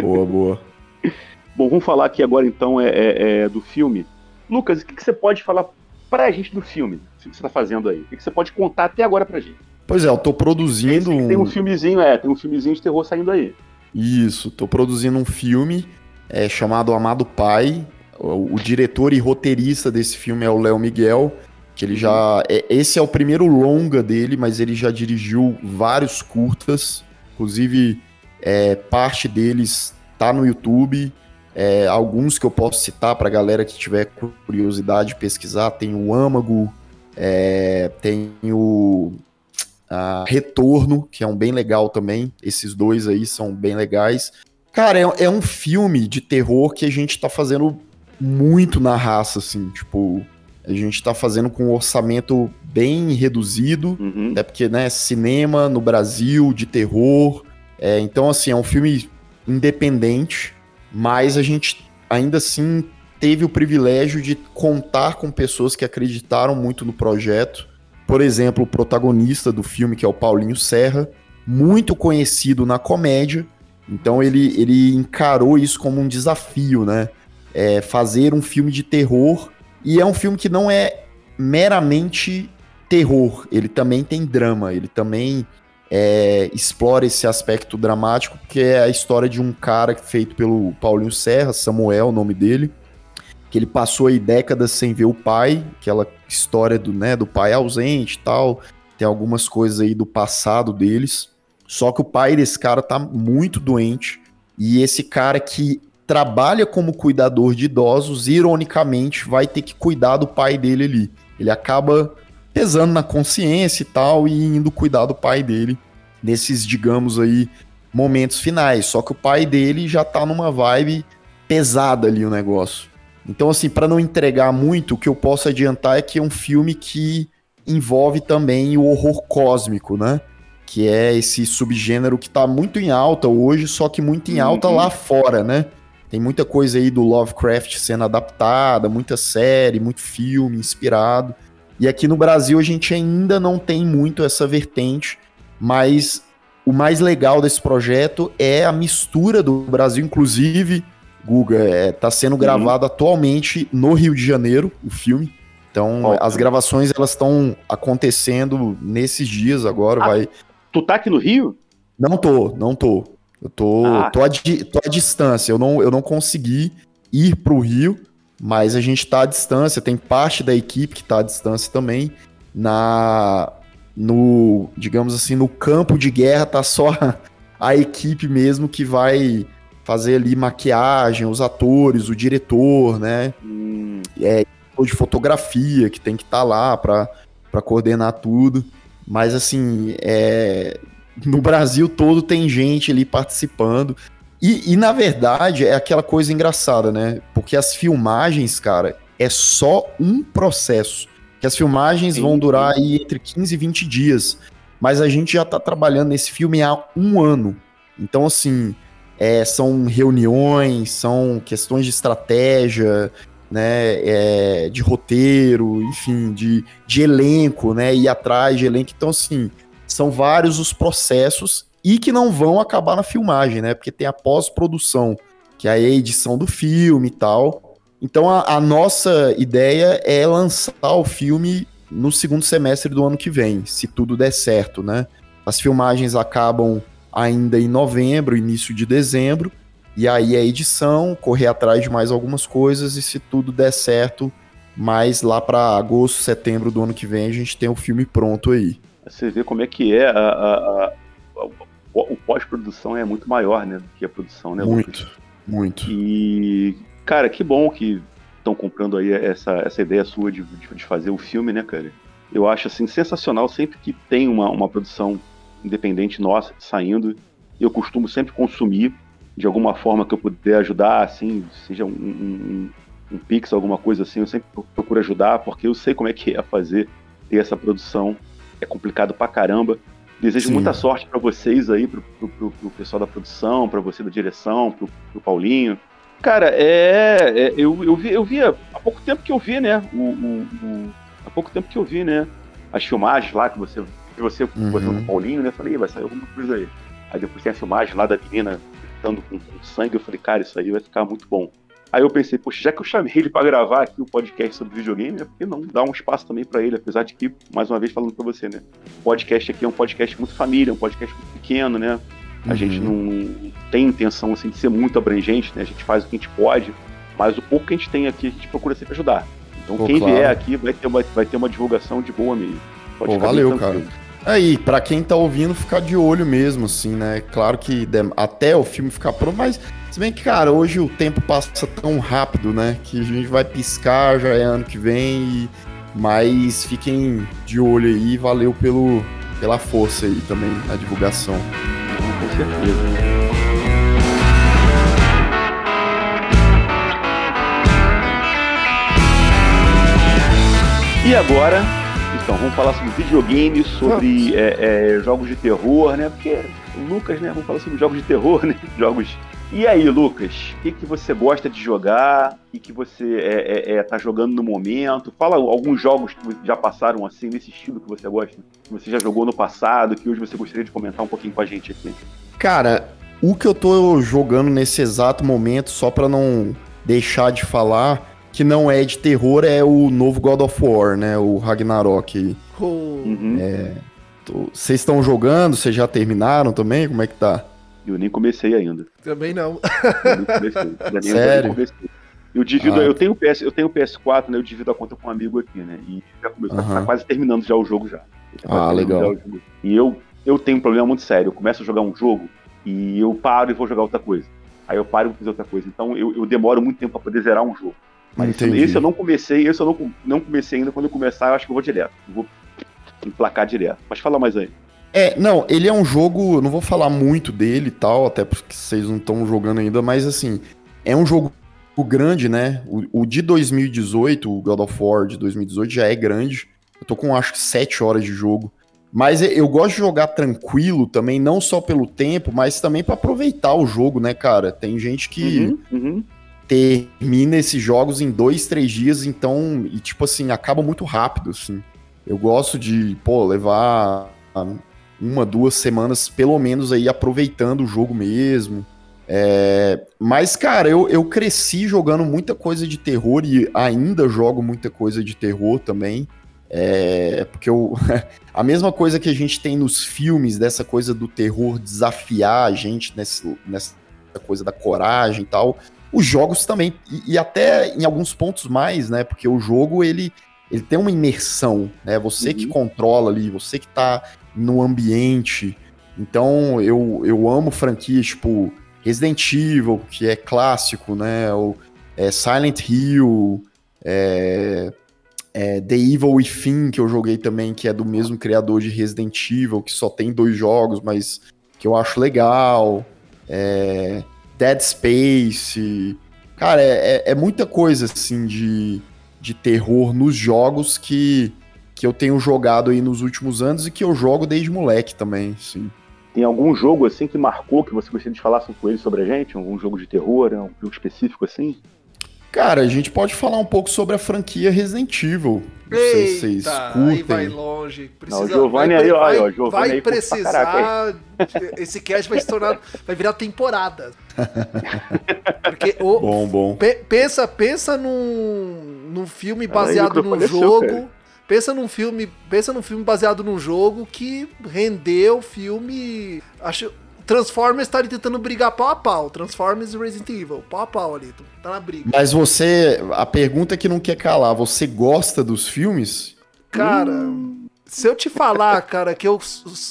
Boa, boa. Bom, vamos falar aqui agora então é, é, é do filme. Lucas, o que, que, você pode falar pra gente do filme? O que você está fazendo aí? O que, que você pode contar até agora pra gente? Pois é, eu tô produzindo. Tem, tem um filmezinho, é, tem um filmezinho de terror saindo aí. Isso, tô produzindo um filme é, chamado Amado Pai. O, diretor e roteirista desse filme é o Léo Miguel, que ele já. É, esse é o primeiro longa dele, mas ele já dirigiu vários curtas. Inclusive, é, parte deles tá no YouTube. É, alguns que eu posso citar pra galera que tiver curiosidade de pesquisar. Tem o Âmago, é, tem o Retorno, que é um bem legal também. Esses dois aí são bem legais. Cara, é, é, um filme de terror que a gente tá fazendo muito na raça, assim. Tipo, a gente tá fazendo com um orçamento bem reduzido. Uhum. É porque, né, cinema no Brasil, de terror. É, então, assim, é um filme independente, mas a gente ainda assim teve o privilégio de contar com pessoas que acreditaram muito no projeto por exemplo, o protagonista do filme, que é o Paulinho Serra, muito conhecido na comédia, então ele, ele encarou isso como um desafio, né? É fazer um filme de terror, e é um filme que não é meramente terror, ele também tem drama, ele também é, explora esse aspecto dramático, que é a história de um cara feito pelo Paulinho Serra, Samuel, o nome dele, que ele passou aí décadas sem ver o pai, aquela história do, né, do pai ausente e tal. Tem algumas coisas aí do passado deles. Só que o pai desse cara tá muito doente. E esse cara que trabalha como cuidador de idosos, ironicamente, vai ter que cuidar do pai dele ali. Ele acaba pesando na consciência e tal, e indo cuidar do pai dele nesses, digamos aí, momentos finais. Só que o pai dele já tá numa vibe pesada ali o negócio. Então, assim, para não entregar muito, o que eu posso adiantar é que é um filme que envolve também o horror cósmico, né? Que é esse subgênero que tá muito em alta hoje, só que muito em alta uhum. lá fora, né? Tem muita coisa aí do Lovecraft sendo adaptada, muita série, muito filme inspirado. E aqui no Brasil a gente ainda não tem muito essa vertente, mas o mais legal desse projeto é a mistura do Brasil, inclusive Guga, é, tá sendo gravado uhum. atualmente no Rio de Janeiro, o filme. Então, as gravações elas estão acontecendo nesses dias agora, ah, vai. Tu tá aqui no Rio? Não tô, não tô. Eu tô, ah. tô, a, tô à distância. Eu não, eu não consegui ir pro Rio, mas a gente tá à distância. Tem parte da equipe que tá à distância também. Na no, digamos assim, no campo de guerra tá só a, a equipe mesmo que vai fazer ali maquiagem, os atores, o diretor, né? Hum. É, de fotografia que tem que estar tá lá para coordenar tudo. Mas assim, é, no Brasil todo tem gente ali participando. E, e, na verdade é aquela coisa engraçada, né? Porque as filmagens, cara, é só um processo. Que as filmagens sim, vão durar aí entre 15 e 20 dias. Mas a gente já tá trabalhando nesse filme há um ano. Então, assim, é, são reuniões, são questões de estratégia, né, é, de roteiro, enfim, de, de elenco, né, ir atrás de elenco. Então, assim, são vários os processos e que não vão acabar na filmagem, né, porque tem a pós-produção, que é a edição do filme e tal. Então, a, a nossa ideia é lançar o filme no segundo semestre do ano que vem, se tudo der certo, né. As filmagens acabam ainda em novembro, início de dezembro. E aí a edição, correr atrás de mais algumas coisas e se tudo der certo, mais lá para agosto, setembro do ano que vem a gente tem o filme pronto aí. Você vê como é que é a, a, a, o pós-produção é muito maior, né? Do que a produção, né? Muito, Lucas? muito. E, cara, que bom que estão comprando aí essa, essa ideia sua de, de, fazer o filme, né, cara? Eu acho, assim, sensacional sempre que tem uma, uma produção independente nossa saindo. Eu costumo sempre consumir de alguma forma que eu puder ajudar, assim, seja um, um, um Pix, alguma coisa assim, eu sempre procuro ajudar, porque eu sei como é que é fazer ter essa produção. É complicado pra caramba. Desejo Sim. muita sorte para vocês aí, pro, pro, pro, pro pessoal da produção, para você da direção, pro, pro Paulinho. Cara, é. é eu, eu, vi, eu vi há pouco tempo que eu vi, né? O, o, o- há pouco tempo que eu vi, né? As filmagens lá que você. Que você Uhum. você com o Paulinho, né? Falei, "Ih, vai sair alguma coisa aí. Aí depois tem a filmagem lá da menina gritando com, com sangue. Eu falei, cara, isso aí vai ficar muito bom. Aí eu pensei, poxa, já que eu chamei ele pra gravar aqui o podcast sobre videogame, é porque não dá um espaço também pra ele, apesar de que, mais uma vez falando pra você, né? O podcast aqui é um podcast muito família, um podcast muito pequeno, né? A Uhum. gente não, tem intenção assim, de ser muito abrangente, né? A gente faz o que a gente pode, mas o pouco que a gente tem aqui, a gente procura sempre ajudar. Então Pô, quem claro. vier aqui vai ter, uma, vai ter uma divulgação de boa mesmo. Pode Pô, valeu, tranquilo. Aí, pra quem tá ouvindo, ficar de olho mesmo, assim, né? Claro que até o filme ficar pronto, mas se bem que, cara, hoje o tempo passa tão rápido, né? Que a gente vai piscar, já é ano que vem, e... mas fiquem de olho aí, valeu pelo, pela força aí também na divulgação. Com certeza. E agora, então, vamos falar sobre videogames, sobre é, é, jogos de terror, né? Porque Lucas, né? Vamos falar sobre jogos de terror, né? Jogos. E aí, Lucas, o que, que você gosta de jogar? O que, você é, é, é, tá jogando no momento? Fala alguns jogos que já passaram assim, nesse estilo que você gosta, que você já jogou no passado, que hoje você gostaria de comentar um pouquinho com a gente aqui. Cara, o que eu tô jogando nesse exato momento, só pra não deixar de falar, que não é de terror, é o novo God of War, né? O Ragnarok aí. Oh, Uhum. Tô- Vocês estão jogando? Vocês já terminaram também? Como é que tá? Eu nem comecei ainda. Também não. Eu nem comecei. Ainda nem- Sério? nem comecei. Eu divido, Ah. eu tenho o PS, eu tenho o PS4, né? Eu divido a conta com um amigo aqui, né? E já começou, tá quase terminando já o jogo já. Tá Ah, legal. já. E eu, eu tenho um problema muito sério. Eu começo a jogar um jogo e eu paro e vou jogar outra coisa. Aí eu paro e vou fazer outra coisa. Então eu, eu demoro muito tempo pra poder zerar um jogo. Mas esse, Entendi. esse eu não comecei, esse eu não, não comecei ainda. Quando eu começar, eu acho que eu vou direto. Eu vou emplacar direto. Mas fala mais aí. É, não, ele é um jogo, não vou falar muito dele e tal, até porque vocês não estão jogando ainda, mas assim, é um jogo grande, né? O, o de 2018, o God of War de 2018 já é grande. Eu tô com acho que 7 horas de jogo. Mas eu- gosto de jogar tranquilo também, não só pelo tempo, mas também pra aproveitar o jogo, né, cara? Tem gente que Uhum, uhum. termina esses jogos em dois, três dias, então, e tipo assim, acaba muito rápido, assim. Eu gosto de, pô, levar uma, duas semanas, pelo menos, aí aproveitando o jogo mesmo. É, mas, cara, eu, eu cresci jogando muita coisa de terror e ainda jogo muita coisa de terror também. É, porque eu, a mesma coisa que a gente tem nos filmes, dessa coisa do terror desafiar a gente nessa, nessa coisa da coragem e tal os jogos também, e, e até em alguns pontos mais, né? Porque o jogo ele, ele tem uma imersão, né? Você que Uhum. controla ali, você que tá no ambiente. Então eu, eu amo franquias tipo Resident Evil, que é clássico, né? Ou é, Silent Hill, é, é, The Evil Within, que eu joguei também, que é do mesmo criador de Resident Evil, que só tem dois jogos, mas que eu acho legal. É, Dead Space. Cara, é, é- é muita coisa assim de, de terror nos jogos que, que eu tenho jogado aí nos últimos anos e que eu jogo desde moleque também, sim. Tem algum jogo assim que marcou que você gostaria de falar com ele sobre a gente? Algum jogo de terror, um jogo específico assim? Cara, a gente pode falar um pouco sobre a franquia Resident Evil. Não sei se vocês Eita, curtem. aí vai longe. Precisa, Não, o Giovanni vai, aí, ó, vai, aí, ó, Giovanni vai aí curte pra precisar. esse cast vai se tornar. Vai virar temporada. Porque o, Bom, bom. Pe- pensa, pensa num, num filme baseado num seu, jogo. cara. pensa num filme, pensa num filme baseado num jogo que rendeu filme, acho Transformers tá ali tentando brigar pau a pau. Transformers e Resident Evil, pau a pau ali, tá na briga. Mas você, a pergunta que não quer calar, você gosta dos filmes? Cara, Se eu te falar, cara, que eu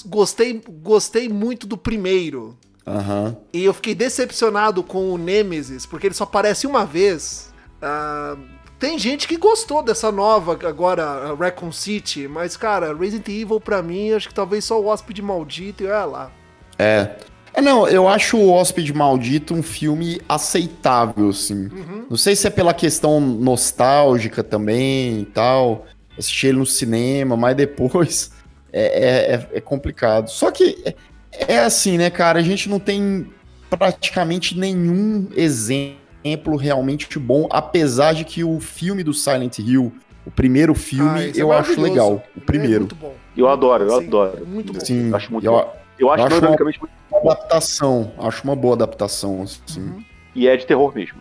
gostei, gostei muito do primeiro Aham. e eu fiquei decepcionado com o Nemesis, porque ele só aparece uma vez. ah, tem gente que gostou dessa nova agora, a Raccoon City, mas, cara, Resident Evil pra mim, acho que talvez só o Hóspede Maldito e olha lá. É. É, não, eu acho o Hóspede Maldito um filme aceitável, assim. Uhum. Não sei se é pela questão nostálgica também e tal. Assisti ele no cinema, mas depois é, é- é- é complicado. Só que é, é assim, né, cara? A gente não tem praticamente nenhum exemplo realmente bom, apesar de que o filme do Silent Hill, o primeiro filme, Ah, é eu acho legal. O É primeiro. muito bom. Eu adoro, eu Sim, adoro. muito bom. Sim, Eu acho muito eu, bom. Eu acho, acho dinamicamente muito uma adaptação. Acho uma boa adaptação, assim. Uhum. E é de terror mesmo.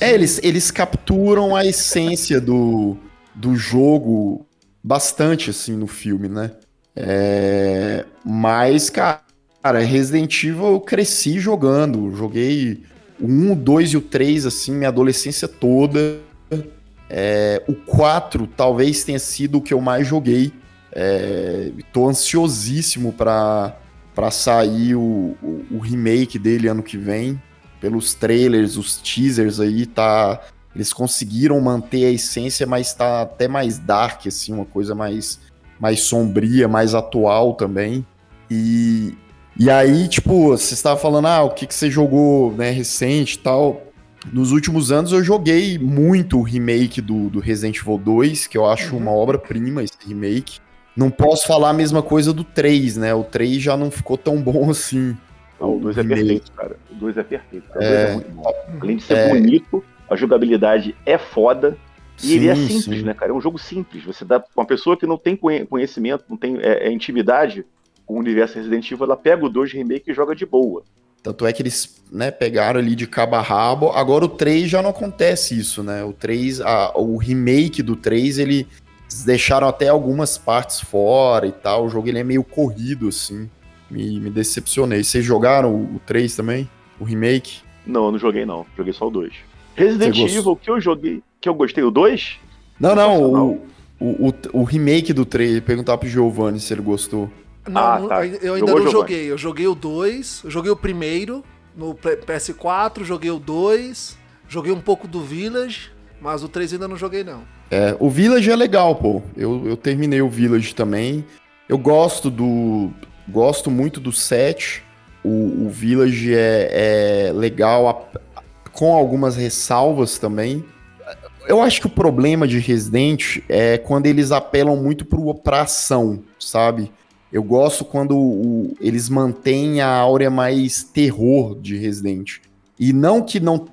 É, eles, eles capturam a essência do, do jogo bastante, assim, no filme, né? É, mas, cara, Resident Evil eu cresci jogando. Joguei o 1, o 2 e o 3, assim, minha adolescência toda. É, o 4 talvez tenha sido o que eu mais joguei. É, tô ansiosíssimo pra, pra sair o, o, o remake dele ano que vem pelos trailers, os teasers aí, tá. Eles conseguiram manter a essência, mas tá até mais dark, assim, uma coisa mais, mais sombria, mais atual também. E, e aí, tipo, você estava falando, ah, o que, que você jogou, né, recente e tal. Nos últimos anos eu joguei muito o remake do, do Resident Evil 2, que eu acho uma obra-prima esse remake. Não posso falar a mesma coisa do 3, né? O 3 já não ficou tão bom assim. Não, o 2 é remake. perfeito, cara. O 2 é perfeito. cara. O É. 2 é muito bom. Além de ser É. bonito, a jogabilidade é foda. E ele é Sim, simples, sim. né, cara? É um jogo simples. Você dá uma pessoa que não tem conhe- conhecimento, não tem é, é, intimidade com o universo Resident Evil, ela pega o 2 remake e joga de boa. Tanto é que eles né, pegaram ali de cabo a rabo. Agora o 3 já não acontece isso, né? O 3, a- o remake do 3, ele eles deixaram até algumas partes fora e tal. O jogo ele é meio corrido, assim. Me, me decepcionei. Vocês jogaram o, o 3 também? O remake? Não, eu não joguei não. Joguei só o 2. Resident? Evil que eu joguei, que eu gostei, o 2? Não, não, Sensacional. o, o, o, o remake do 3. Perguntar pro Giovanni se ele gostou. Não, Ah, não, tá. eu ainda Jogou, não joguei. Eu joguei o 2, eu joguei o primeiro no P- PS4, joguei o 2, joguei um pouco do Village, mas o 3 ainda não joguei não. É, o Village é legal, pô. Eu, eu terminei o Village também. Eu gosto do. Gosto muito do set. O, o Village é, é legal, a- com algumas ressalvas também. Eu acho que o problema de Resident é quando eles apelam muito pro, pra ação, sabe? Eu gosto quando o- eles mantêm a áurea mais terror de Resident. E não que não,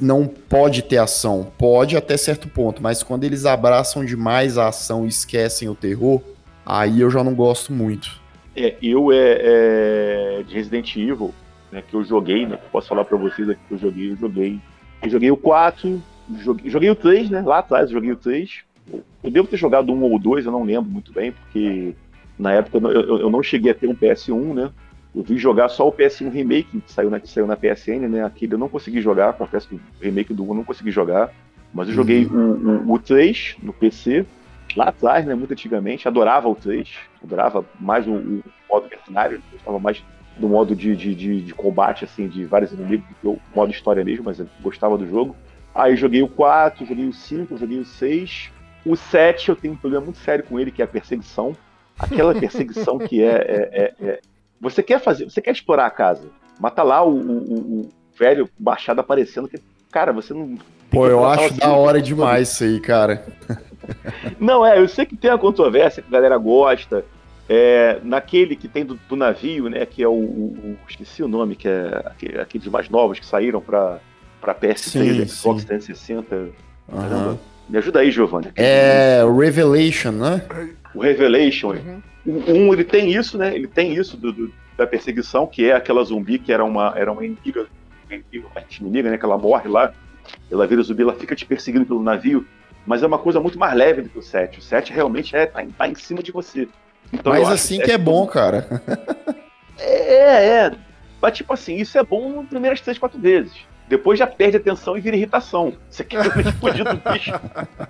não pode ter ação, pode até certo ponto, mas quando eles abraçam demais a ação e esquecem o terror, aí eu já não gosto muito. É, eu é, é, de Resident Evil, né, que eu joguei, né? Posso falar pra vocês aqui que eu joguei, eu joguei. Eu joguei o 4, joguei, joguei o 3, né? Lá atrás eu joguei o 3. Eu devo ter jogado um ou dois, eu não lembro muito bem, porque na época eu, eu- eu não cheguei a ter um PS1, né? Eu vim jogar só o PS1 Remake, que saiu na, que saiu na PSN, né? Aquele eu não consegui jogar, confesso que o remake do 1 eu não consegui jogar. Mas eu joguei o, o, o 3 no PC, lá atrás, né? Muito antigamente. Adorava o 3, adorava mais o, o modo mercenário, gostava mais do modo de, de, de, de combate, assim, de vários inimigos, do que o modo história mesmo, mas eu gostava do jogo. Aí joguei o 4, joguei o 5, joguei o 6. O 7 eu tenho um problema muito sério com ele, que é a perseguição. Aquela perseguição que é, é- é- é- Você quer fazer, você quer explorar a casa. Mata lá o, o- o- o velho machado aparecendo. Que, cara, você não. Pô, eu acho da hora demais isso aí, cara. Não, é, eu sei que tem a controvérsia que a galera gosta. É, naquele que tem do, do navio, né? Que é o, o- o- Esqueci o nome, que é aquele- aqueles mais novos que saíram pra, pra PS3, Sim, Xbox sim. 360. Aham. Caramba. Me ajuda aí, Giovanni. É o Revelation, né? O Revelation. Uhum. O um, ele tem isso, né? Ele tem isso do, do- da perseguição, que é aquela zumbi que era uma, era uma inimiga, uma inimiga, né? Que ela morre lá, ela vira zumbi, ela fica te perseguindo pelo navio. Mas é uma coisa muito mais leve do que o 7. O 7 realmente é, tá, em- tá em cima de você. Então, Mas assim que é 7 bom, cara. É, é. Mas tipo assim, isso é bom nas primeiras três, quatro vezes. Depois já perde atenção e vira irritação. Você quer realmente fugir do bicho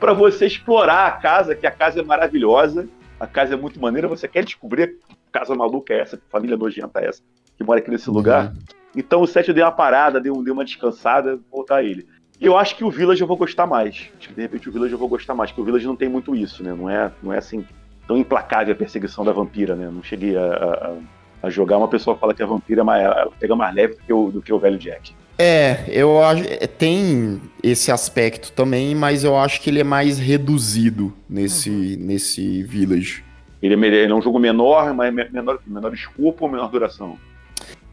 pra você explorar a casa, que a casa é maravilhosa. a casa é muito maneira, você quer descobrir que casa maluca é essa, que família nojenta é essa, que mora aqui nesse lugar. Uhum. Então o 7 eu dei uma parada, dei, um, dei uma descansada, vou voltar a ele. E eu acho que o Village eu vou gostar mais. Acho que de repente o Village eu vou gostar mais, porque o Village não tem muito isso, né? Não é, não é assim tão implacável a perseguição da vampira, né? Não cheguei a, a, a jogar. Uma pessoa fala que a vampira é mais, ela pega mais leve do que o, do que o velho Jack. É, eu acho. é, Tem esse aspecto também, mas eu acho que ele é mais reduzido nesse, nesse Village. Ele é, ele é um jogo menor, mas me- menor, menor escopo ou menor duração?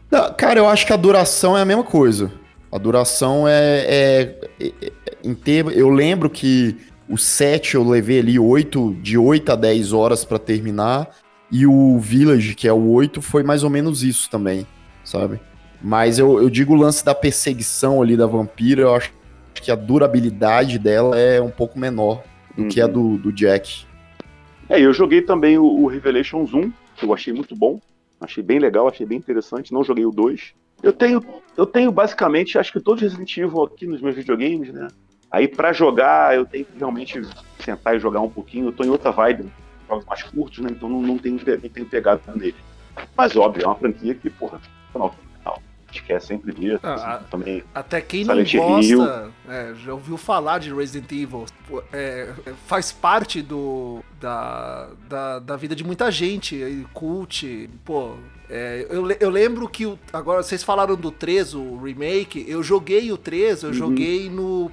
Não, cara, eu acho que a duração é a mesma coisa. A duração é. é- é- é- em termo, eu lembro que o 7 eu levei ali 8, de 8 a 10 horas pra terminar. E o Village, que é o 8, foi mais ou menos isso também, sabe? Mas eu, eu digo o lance da perseguição ali da vampira, eu acho que a durabilidade dela é um pouco menor do que a do, do Jack. É, eu joguei também o, o Revelations 1, que eu achei muito bom. Achei bem legal, achei bem interessante. Não joguei o 2. Eu tenho, eu tenho basicamente, acho que todos os Resident Evil aqui nos meus videogames, né? Aí pra jogar, eu tenho que realmente sentar e jogar um pouquinho. Eu tô em outra vibe, né? jogos mais curtos, né? Então não, não tenho, nem tenho pegado nele. Mas óbvio, é uma franquia que, porra. A gente quer sempre ver. Ah, assim, também. Até quem não Silent gosta, é, já ouviu falar de Resident Evil. É, é, faz parte do, da, da, da vida de muita gente. Cult, pô. é, eu, eu lembro que. o- agora, vocês falaram do 3, o remake. Eu joguei o 3, eu Uhum. joguei no.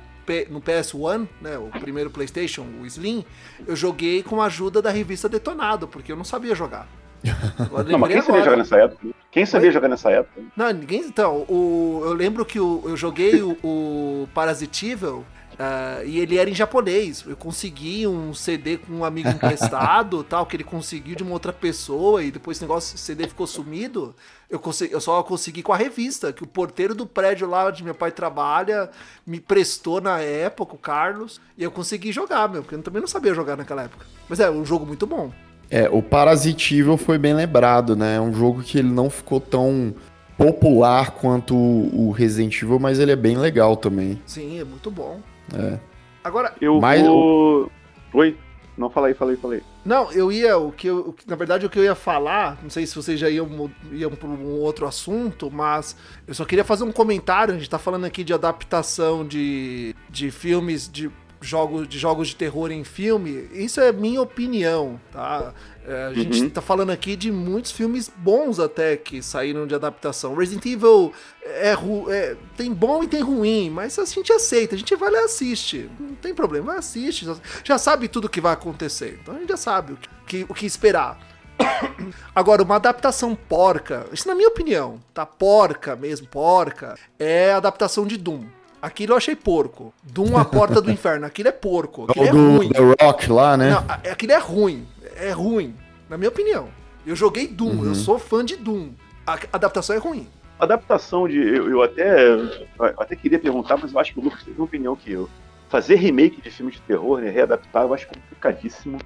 No PS1, né, o primeiro PlayStation, o Slim, eu joguei com a ajuda da revista Detonado, porque eu não sabia jogar. Não, mas quem sabia agora. jogar nessa época? Quem sabia Oi? jogar nessa época? Não, ninguém. Então, o, eu lembro que o- eu joguei o, o Parasitível ah, e ele era em japonês. Eu consegui um CD com um amigo emprestado, tal, que ele conseguiu de uma outra pessoa e depois esse negócio, o CD ficou sumido. Eu, consegui, eu só consegui com a revista, que o porteiro do prédio lá onde meu pai trabalha me prestou na época, o Carlos, e eu consegui jogar, meu, porque eu também não sabia jogar naquela época. Mas é um jogo muito bom. É, o Parasite Evil foi bem lembrado, né? É um jogo que ele não ficou tão popular quanto o Resident Evil, mas ele é bem legal também. Sim, é muito bom. É. Agora, Eu Mas vou. Oi? Não, falei, falei, falei. Não, eu ia. O que eu, na verdade, o que eu ia falar, não sei se vocês já iam, iam para um outro assunto, mas eu só queria fazer um comentário. A gente tá falando aqui de adaptação de, de filmes, de jogos, de jogos de terror em filme. Isso é minha opinião, tá? É, a gente Uhum. tá falando aqui de muitos filmes bons até que saíram de adaptação. Resident Evil é, é- tem bom e tem ruim, mas a gente aceita, a gente vai lá e assiste. Não tem problema, vai assiste. Já, já sabe tudo o que vai acontecer. Então a gente já sabe o que, o que esperar. Agora, uma adaptação porca, isso na minha opinião, tá? Porca mesmo, porca, é a adaptação de Doom. Aquilo eu achei porco. Doom, a porta do inferno. Aquilo é porco. Aquilo é do ruim. The Rock lá, né? Não, a- aquilo é ruim. É ruim. Na minha opinião. Eu joguei Doom, eu sou fã de Doom. A adaptação é ruim. Adaptação de. Eu, eu até. Eu até queria perguntar, mas eu acho que o Lucas tem uma opinião que eu. Fazer remake de filmes de terror, né? Readaptar, eu acho complicadíssimo.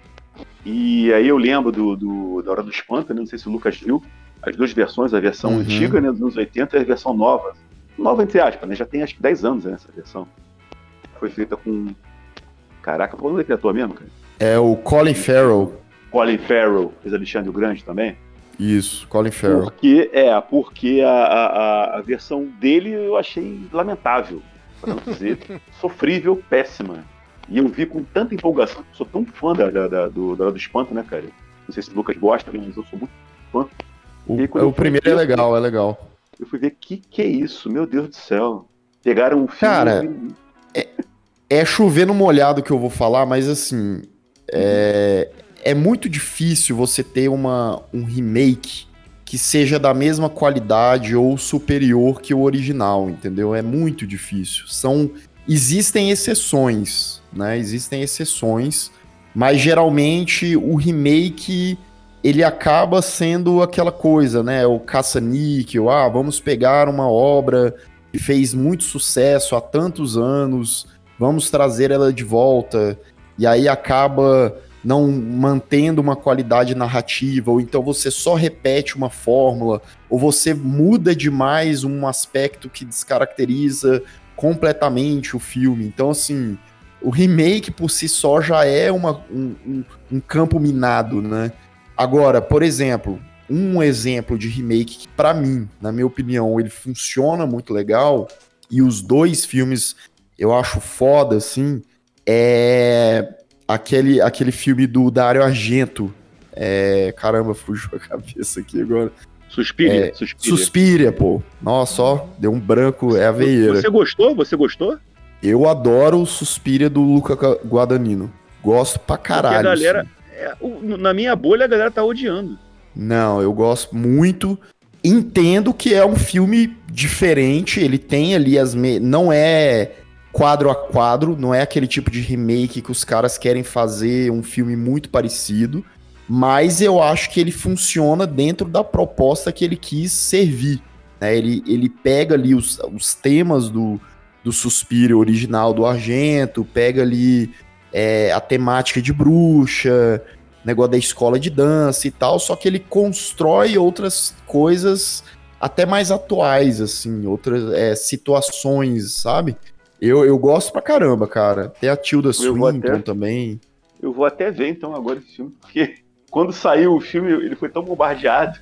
E aí eu lembro do, do- da Hora do Espanto, né? Não sei se o Lucas viu. As duas versões, a versão Uhum. antiga, né, dos anos 80 e a versão nova. Nova, entre aspas, né? Já tem acho que 10 anos né, essa versão. Foi feita com. Caraca, qual é o nome daquele ator mesmo, cara? É o Colin Farrell. Colin Farrell, fez Alexandre o Grande também. Isso, Colin Farrell. Porque, é, porque a, a, a- versão dele eu achei lamentável. Pra não dizer sofrível, péssima. E eu vi com tanta empolgação, sou tão fã da, da, da- do, da do Espanto, né, cara? Não sei se o Lucas gosta, mas eu sou muito fã. O, aí, quando o primeiro é ver- legal, é legal. Eu fui ver que que é isso, meu Deus do céu. Pegaram um filme. Cara, É chover no molhado que eu vou falar, mas assim. É, é muito difícil você ter uma, um remake que seja da mesma qualidade ou superior que o original, entendeu? É muito difícil. São. Existem exceções, né? Existem exceções, mas geralmente o remake ele acaba sendo aquela coisa, né? O caça-níquel, ah, vamos pegar uma obra que fez muito sucesso há tantos anos, vamos trazer ela de volta, e aí acaba não mantendo uma qualidade narrativa, ou então você só repete uma fórmula, ou você muda demais um aspecto que descaracteriza completamente o filme. Então, assim, o remake por si só já é uma, um, um, um campo minado, né? Agora, por exemplo, um exemplo de remake que, para mim, na minha opinião, ele funciona muito legal, e os dois filmes eu acho foda, assim, é aquele, aquele filme do Dario Argento. É, caramba, fugiu a cabeça aqui agora. Suspiria, é, Suspiria. Suspiria, pô. Nossa, ó, deu um branco, é a veieira. Você gostou? Você gostou? Eu adoro o Suspiria do Luca Guadagnino. Gosto pra caralho. Porque a galera, é, na minha bolha, a galera tá odiando. Não, eu gosto muito. Entendo que é um filme diferente. Ele tem ali as. Me... Não é quadro a quadro, não é aquele tipo de remake que os caras querem fazer um filme muito parecido. Mas eu acho que ele funciona dentro da proposta que ele quis servir. Né? Ele, ele pega ali os, os temas do, do Suspiro original do Argento, pega ali é, a temática de bruxa, negócio da escola de dança e tal, só que ele constrói outras coisas até mais atuais, assim, outras é, situações, sabe? Eu, eu gosto pra caramba, cara. Tem a Tilda Swinton até, também. Eu vou até ver então agora esse filme, porque quando saiu o filme ele foi tão bombardeado.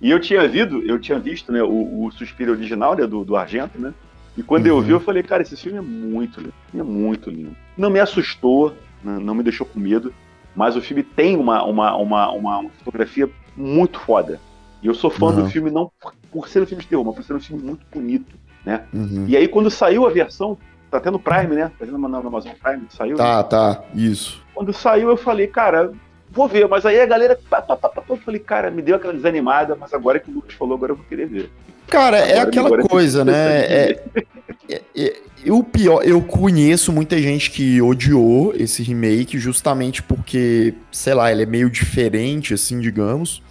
E eu tinha visto, eu tinha visto, né, o, o Suspiro original, né, do, do Argento, né? E quando uhum. eu vi, eu falei, cara, esse filme é muito lindo. É muito lindo. Não me assustou, né, não me deixou com medo. Mas o filme tem uma, uma, uma, uma, fotografia muito foda. E eu sou fã uhum. do filme não por, por, ser um filme de terror, mas por ser um filme muito bonito, né? Uhum. E aí quando saiu a versão, tá tendo Prime, né? Tá tendo na Amazon Prime, saiu. Tá, né? tá, isso. Quando saiu eu falei, cara, vou ver, mas aí a galera, pá, pá, pá, eu falei, cara, me deu aquela desanimada, mas agora que o Lucas falou, agora eu vou querer ver. Cara, é agora, é aquela coisa, né? É, é, é, o pior, eu conheço muita gente que odiou esse remake justamente porque, sei lá, ele é meio diferente, assim, digamos.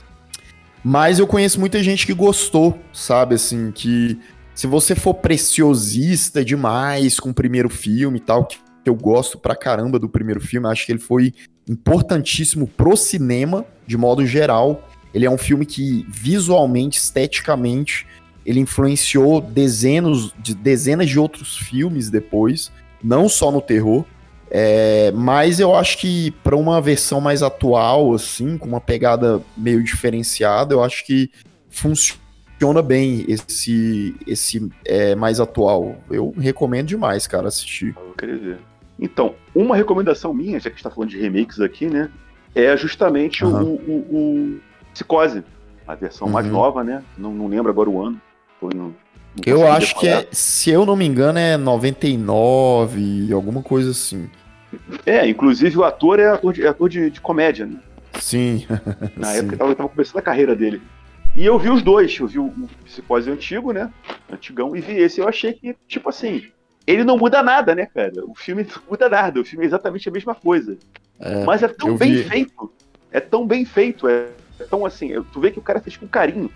Mas eu conheço muita gente que gostou, sabe? Assim, que se você for preciosista demais com o primeiro filme e tal, que eu gosto pra caramba do primeiro filme, acho que ele foi importantíssimo pro cinema, de modo geral. Ele é um filme que visualmente, esteticamente, ele influenciou dezenas de, dezenas de outros filmes depois, não só no terror. É, mas eu acho que para uma versão mais atual, assim, com uma pegada meio diferenciada, eu acho que funciona bem esse esse é, mais atual. Eu recomendo demais, cara, assistir. Eu ver. Então, uma recomendação minha, já que está falando de remakes aqui, né, é justamente uhum. o, o, o, Psicose, a versão uhum. mais nova, né? Não, não lembro agora o ano. Foi no, eu acho que é, se eu não me engano, é 99, alguma coisa assim. É, inclusive o ator é ator de, é ator de, de comédia, né? Sim. Na Sim. época ele tava começando a carreira dele. E eu vi os dois, eu vi o, o Psicose antigo, né? Antigão, e vi esse. Eu achei que, tipo assim, ele não muda nada, né, cara? O filme não muda nada, o filme é exatamente a mesma coisa. É, Mas é tão bem vi... feito. É tão bem feito. É, é tão assim, tu vê que o cara fez com carinho.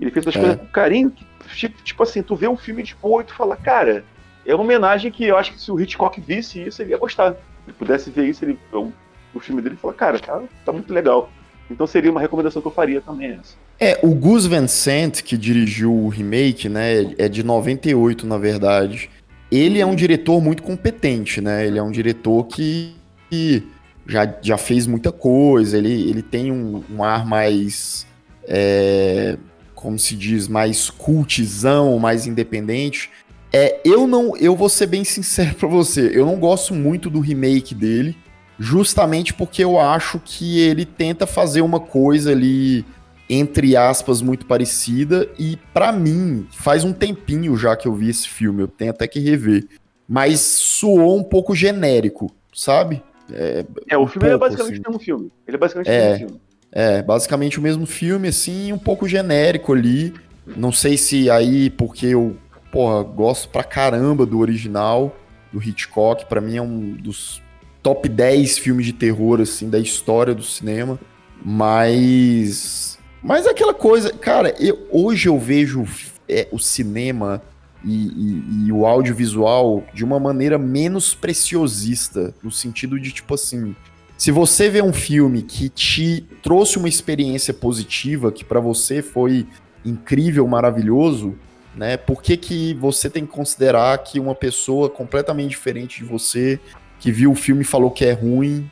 Ele fez as é. coisas com carinho, que, tipo, tipo assim, tu vê um filme de boa e tu fala, cara, é uma homenagem que eu acho que se o Hitchcock visse isso, ele ia gostar. Se ele pudesse ver isso, ele o, filme dele falar, cara, tá, tá muito legal. Então seria uma recomendação que eu faria também essa. É, o Gus Van Sant, que dirigiu o remake, né, é de 98, na verdade. Ele é um diretor muito competente, né? Ele é um diretor que, que já, já fez muita coisa, ele, ele tem um, um ar mais é, como se diz, mais cultizão, mais independente. É, eu não, eu vou ser bem sincero para você, eu não gosto muito do remake dele, justamente porque eu acho que ele tenta fazer uma coisa ali entre aspas muito parecida e para mim faz um tempinho já que eu vi esse filme, eu tenho até que rever, mas soou um pouco genérico, sabe? É, é o filme um é pouco, é basicamente assim. o mesmo filme. Ele é basicamente é, o mesmo filme. É, basicamente o mesmo filme, assim, um pouco genérico ali. Não sei se aí, porque eu, porra, gosto pra caramba do original, do Hitchcock. Para mim é um dos top 10 filmes de terror, assim, da história do cinema. Mas. Mas é aquela coisa, cara, eu, hoje eu vejo é, o cinema e, e, e, o audiovisual de uma maneira menos preciosista, no sentido de, tipo assim, se você vê um filme que te trouxe uma experiência positiva, que para você foi incrível, maravilhoso, né? Por que, que você tem que considerar que uma pessoa completamente diferente de você, que viu o filme e falou que é ruim.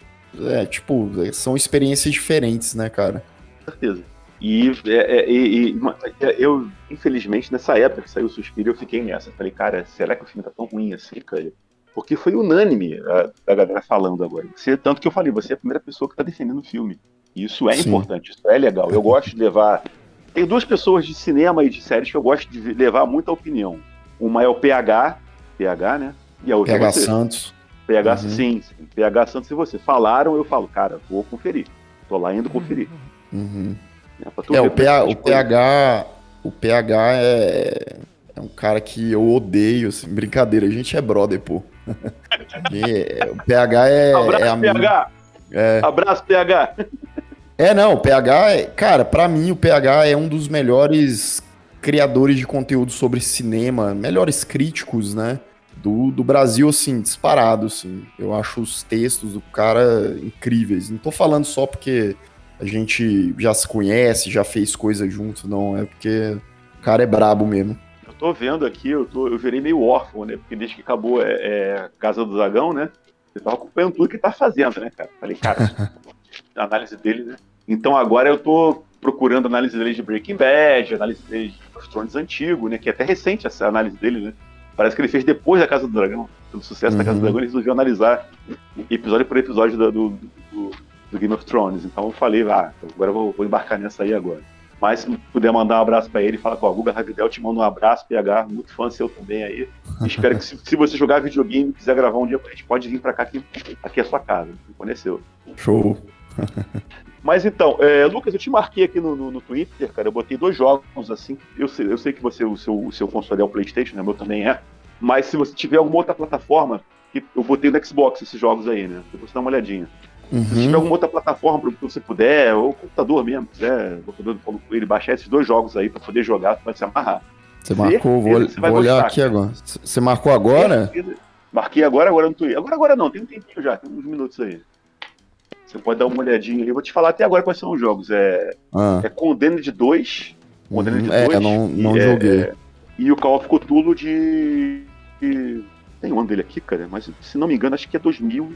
É, tipo, são experiências diferentes, né, cara? Com certeza. E, é, é, e, e, eu, infelizmente, nessa época que saiu o Suspiro, eu fiquei nessa. Falei, cara, será que o filme tá tão ruim assim, cara? Porque foi unânime a, a galera falando agora. Você, tanto que eu falei, você é a primeira pessoa que tá defendendo o filme. E isso é Sim. importante, isso é legal. Eu gosto de levar. Tem duas pessoas de cinema e de séries que eu gosto de levar muita opinião. Uma é o PH, PH, né? E a outra PH é você. Santos. PH, uhum. sim, sim. PH Santos e você. Falaram, eu falo, cara, vou conferir. Tô lá indo conferir. Uhum. É, é o, PH, o PH. O PH é, é um cara que eu odeio, assim, brincadeira, a gente é brother, pô. e, o PH é. Abraço, é PH! É... Abraço, PH! É, não, o PH, é, cara, para mim o PH é um dos melhores criadores de conteúdo sobre cinema, melhores críticos, né? Do, do Brasil, assim, disparado, assim. Eu acho os textos do cara incríveis. Não tô falando só porque a gente já se conhece, já fez coisa junto, não. É porque o cara é brabo mesmo. Eu tô vendo aqui, eu, tô, eu virei meio órfão, né? Porque desde que acabou é, é Casa do Dragão, né? Eu tava acompanhando tudo que ele tá fazendo, né, cara? Falei, cara, a análise dele, né? Então agora eu tô procurando análise dele de Breaking Bad, análise dele de Of Thrones antigo, né? Que é até recente essa análise dele, né? Parece que ele fez depois da Casa do Dragão. Pelo sucesso uhum. da Casa do uhum. Dragão, ele resolveu analisar episódio por episódio do, do, do, do Game of Thrones. Então eu falei, ah, agora eu vou, vou embarcar nessa aí agora. Mas se puder mandar um abraço para ele, fala com a Guga Ravidel, te manda um abraço, PH, muito fã seu também aí. Espero que se, se, você jogar videogame e quiser gravar um dia, a gente pode vir para cá, aqui, aqui é a sua casa, conheceu. Show. Mas então, é, Lucas, eu te marquei aqui no, no, no, Twitter, cara, eu botei dois jogos assim, eu sei, eu sei que você, o seu, o seu console é o Playstation, né, o meu também é, mas se você tiver alguma outra plataforma, eu botei no Xbox esses jogos aí, né, depois você dá uma olhadinha. Uhum. Se tiver alguma outra plataforma que você puder, ou computador mesmo, quiser, computador falou com ele, baixar esses dois jogos aí para poder jogar, você vai se amarrar. Você marcou, vou, você vou olhar aqui agora. Você marcou agora? Marquei agora, agora no Twitter. Agora, agora não, tem um tempinho já, tem uns minutos aí. Você pode dar uma olhadinha aí. Eu vou te falar até agora quais são os jogos. É, ah. é Condemned 2. Condemned uhum. 2. É, não, não é, joguei. É, e o Call of Cthulhu de, de. Tem um ano dele aqui, cara, mas se não me engano, acho que é 2000,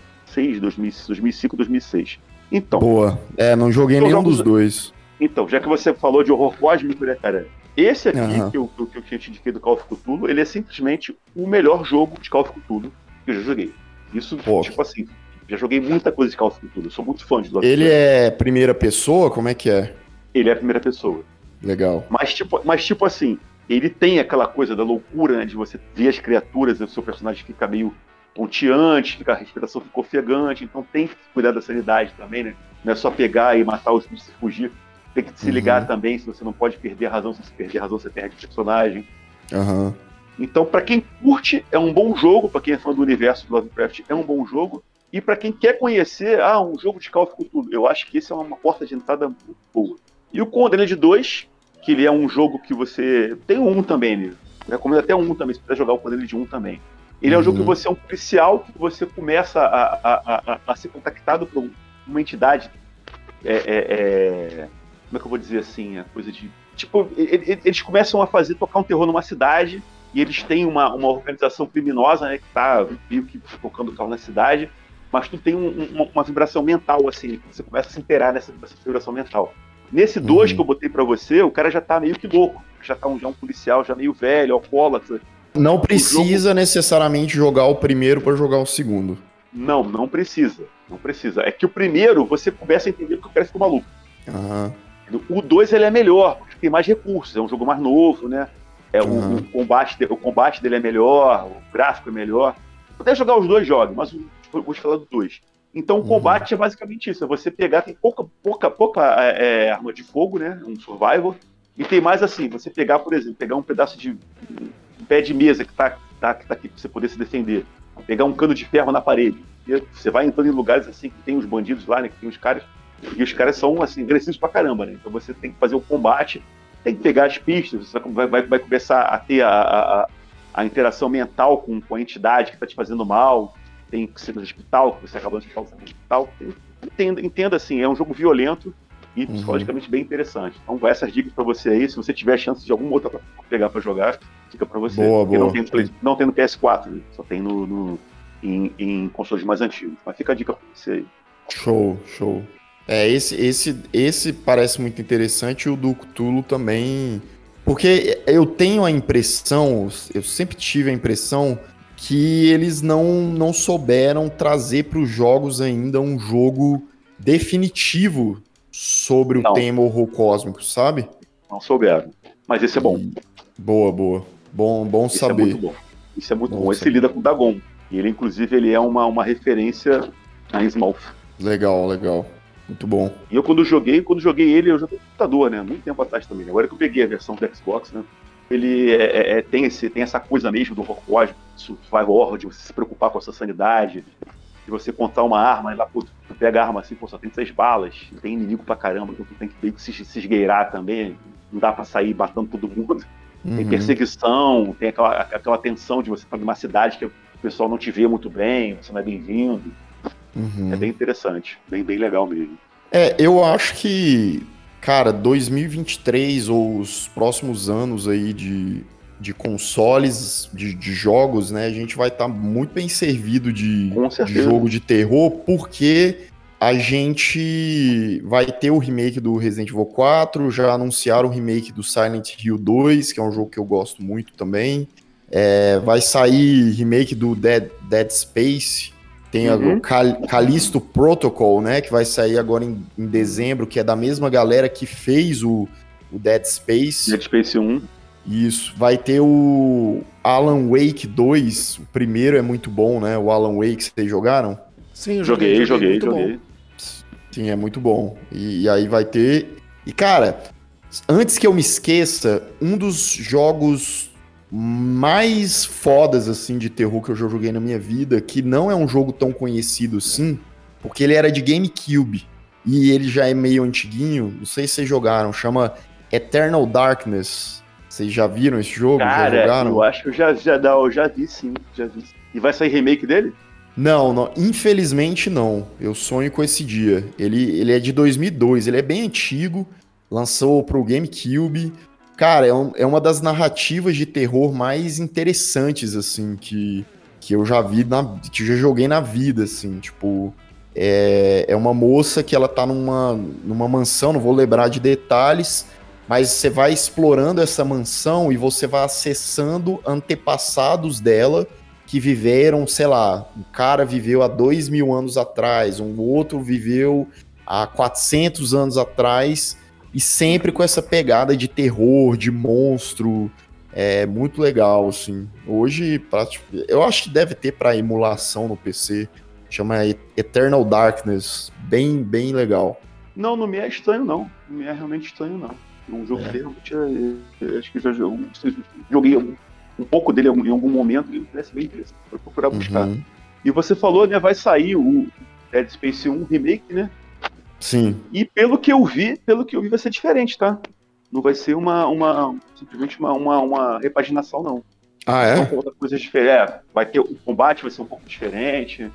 2006, 2005, 2006. Então. Boa. É, não joguei nenhum jogos... dos dois. Então, já que você falou de horror cósmico, né, cara? Esse aqui, uhum. que, eu, que, eu, que eu te indiquei do Call of Cthulhu, ele é simplesmente o melhor jogo de Call of Cthulhu que eu já joguei. Isso, Pô. tipo assim, já joguei muita coisa de Call of Cthulhu, sou muito fã de Love Ele é primeira pessoa? Como é que é? Ele é primeira pessoa. Legal. Mas tipo, mas, tipo assim, ele tem aquela coisa da loucura, né, de você ver as criaturas, o seu personagem fica meio ponteante, fica, a respiração ficou ofegante, então tem que cuidar da sanidade também, né? Não é só pegar e matar os bichos e fugir. Tem que se ligar uhum. também, se você não pode perder a razão, se você perder a razão, você perde o personagem. Uhum. Então, para quem curte, é um bom jogo, para quem é fã do universo do Lovecraft, é um bom jogo. E para quem quer conhecer, ah, um jogo de Call of Cthulhu, eu acho que esse é uma porta de entrada muito boa. E o Condemned 2, que ele é um jogo que você. Tem um também, né? Eu recomendo até um também, se puder jogar o Condemned 1 também. Ele é um jogo que uhum. você é um policial, que você começa a, a, a, a ser contactado por uma entidade. É, é, é, como é que eu vou dizer assim? A coisa de. Tipo, eles começam a fazer tocar um terror numa cidade e eles têm uma, uma organização criminosa, né, que tá meio que tocando o carro na cidade, mas tu tem um, uma, uma, vibração mental, assim, você começa a se inteirar nessa, nessa vibração mental. Nesse 2 uhum. que eu botei para você, o cara já tá meio que louco, já tá um, já um policial já meio velho, alcoólatra, não precisa jogo... necessariamente jogar o primeiro para jogar o segundo. Não, não precisa. Não precisa. É que o primeiro você começa a entender que o cara ficou maluco. Uhum. O 2 ele é melhor, porque tem mais recursos, é um jogo mais novo, né? É, uhum. o, o, combate, o combate dele é melhor, o gráfico é melhor. Puder jogar os dois, jogue, mas vou te falar do 2. Então o uhum. combate é basicamente isso: é você pegar, tem pouca, pouca, pouca é, é, arma de fogo, né? Um survival. E tem mais assim, você pegar, por exemplo, pegar um pedaço de pé de mesa que tá, tá, que tá aqui pra você poder se defender. Pegar um cano de ferro na parede. Você vai entrando em lugares assim que tem os bandidos lá, né? Que tem os caras. E os caras são assim, agressivos pra caramba, né? Então você tem que fazer o combate, tem que pegar as pistas, você vai, vai, vai começar a ter a, a, a, interação mental com, com a entidade que tá te fazendo mal. Tem que ser no hospital, que você acabou de falar no hospital. Entenda, entenda assim, é um jogo violento e uhum. psicologicamente uhum. bem interessante. Então, essas dicas para você aí, se você tiver chance de alguma outra pra pegar para jogar, fica para você. Boa, boa. Não tem, não tem no PS4, só tem no, no, em, em consoles mais antigos. Mas fica a dica pra você aí. Show, show. É, esse, esse, esse parece muito interessante e o do Cthulhu também. Porque eu tenho a impressão, eu sempre tive a impressão que eles não, não souberam trazer para os jogos ainda um jogo definitivo sobre Não. o tema horror cósmico, sabe? Não souberam. Mas esse é bom. Boa, boa. Bom, bom Isso saber. é muito bom. Isso é muito Bom bom. Esse lida com o Dagon. E ele, inclusive, ele é uma, uma referência a Innsmouth. Legal, legal. Muito bom. E eu, quando joguei, quando joguei ele, eu joguei no computador, né? Muito tempo atrás também. Agora que eu peguei a versão do Xbox, né? Ele é- é- é- tem, esse, tem essa coisa mesmo do horror cósmico, survival horror, de você se preocupar com a sua sanidade, de você contar uma arma, e lá, pô, tu pega a arma assim, pô, só tem seis balas, tem inimigo pra caramba, então tu tem que meio que se, se esgueirar também, não dá pra sair matando todo mundo. Tem Uhum. perseguição, tem aquela, aquela tensão de você estar numa cidade que o pessoal não te vê muito bem, você não é bem-vindo. Uhum. É bem interessante, bem, bem legal mesmo. É, eu acho que, cara, 2023 ou os próximos anos aí de, de consoles, de, de jogos, né? A gente vai estar muito bem servido de, de jogo de terror, porque a gente vai ter o remake do Resident Evil 4, já anunciaram o remake do Silent Hill 2, que é um jogo que eu gosto muito também. É, vai sair remake do Dead, Dead Space. Tem Uhum. o Cal Callisto Protocol, né? Que vai sair agora em, em dezembro, que é da mesma galera que fez o, o Dead Space. Dead Space 1, Isso. Vai ter o Alan Wake 2. O primeiro é muito bom, né? O Alan Wake, vocês jogaram? Sim, eu joguei, joguei, muito bom. joguei. Sim, é muito bom. E, e aí vai ter. E cara, antes que eu me esqueça, um dos jogos mais fodas assim de terror que eu já joguei na minha vida, que não é um jogo tão conhecido assim, porque ele era de GameCube e ele já é meio antiguinho. Não sei se vocês jogaram, chama Eternal Darkness. Vocês já viram esse jogo? já Cara, jogaram? eu acho que eu já, já, dá- eu já vi sim, já vi. E vai sair remake dele? Não, não, infelizmente não. Eu sonho com esse dia. Ele, ele é de 2002, ele é bem antigo, lançou pro GameCube. Cara, é, um- é uma das narrativas de terror mais interessantes, assim, que, que eu já vi, na, que eu já joguei na vida, assim, tipo... É, é uma moça que ela tá numa, numa mansão, não vou lembrar de detalhes, mas você vai explorando essa mansão e você vai acessando antepassados dela que viveram, sei lá, um cara viveu há dois mil anos atrás, um outro viveu há 400 anos atrás, e sempre com essa pegada de terror, de monstro, é muito legal, assim. Hoje, prati- eu acho que deve ter para emulação no PC, chama Eternal Darkness, bem, bem legal. Não, não me é estranho, não. Não me é realmente estranho, não. Um jogo É. realmente é- é- acho que já joguei, joguei um, um pouco dele em algum momento e parece bem interessante. Vou procurar buscar. Uhum. E você falou, né? Vai sair o Dead Space 1 Remake, né? Sim, E pelo que eu vi, pelo que eu vi, vai ser diferente, tá? Não vai ser uma, uma simplesmente uma, uma, uma repaginação, não. ah é? outras coisas diferentes. É, vai ter o combate vai ser um pouco diferente.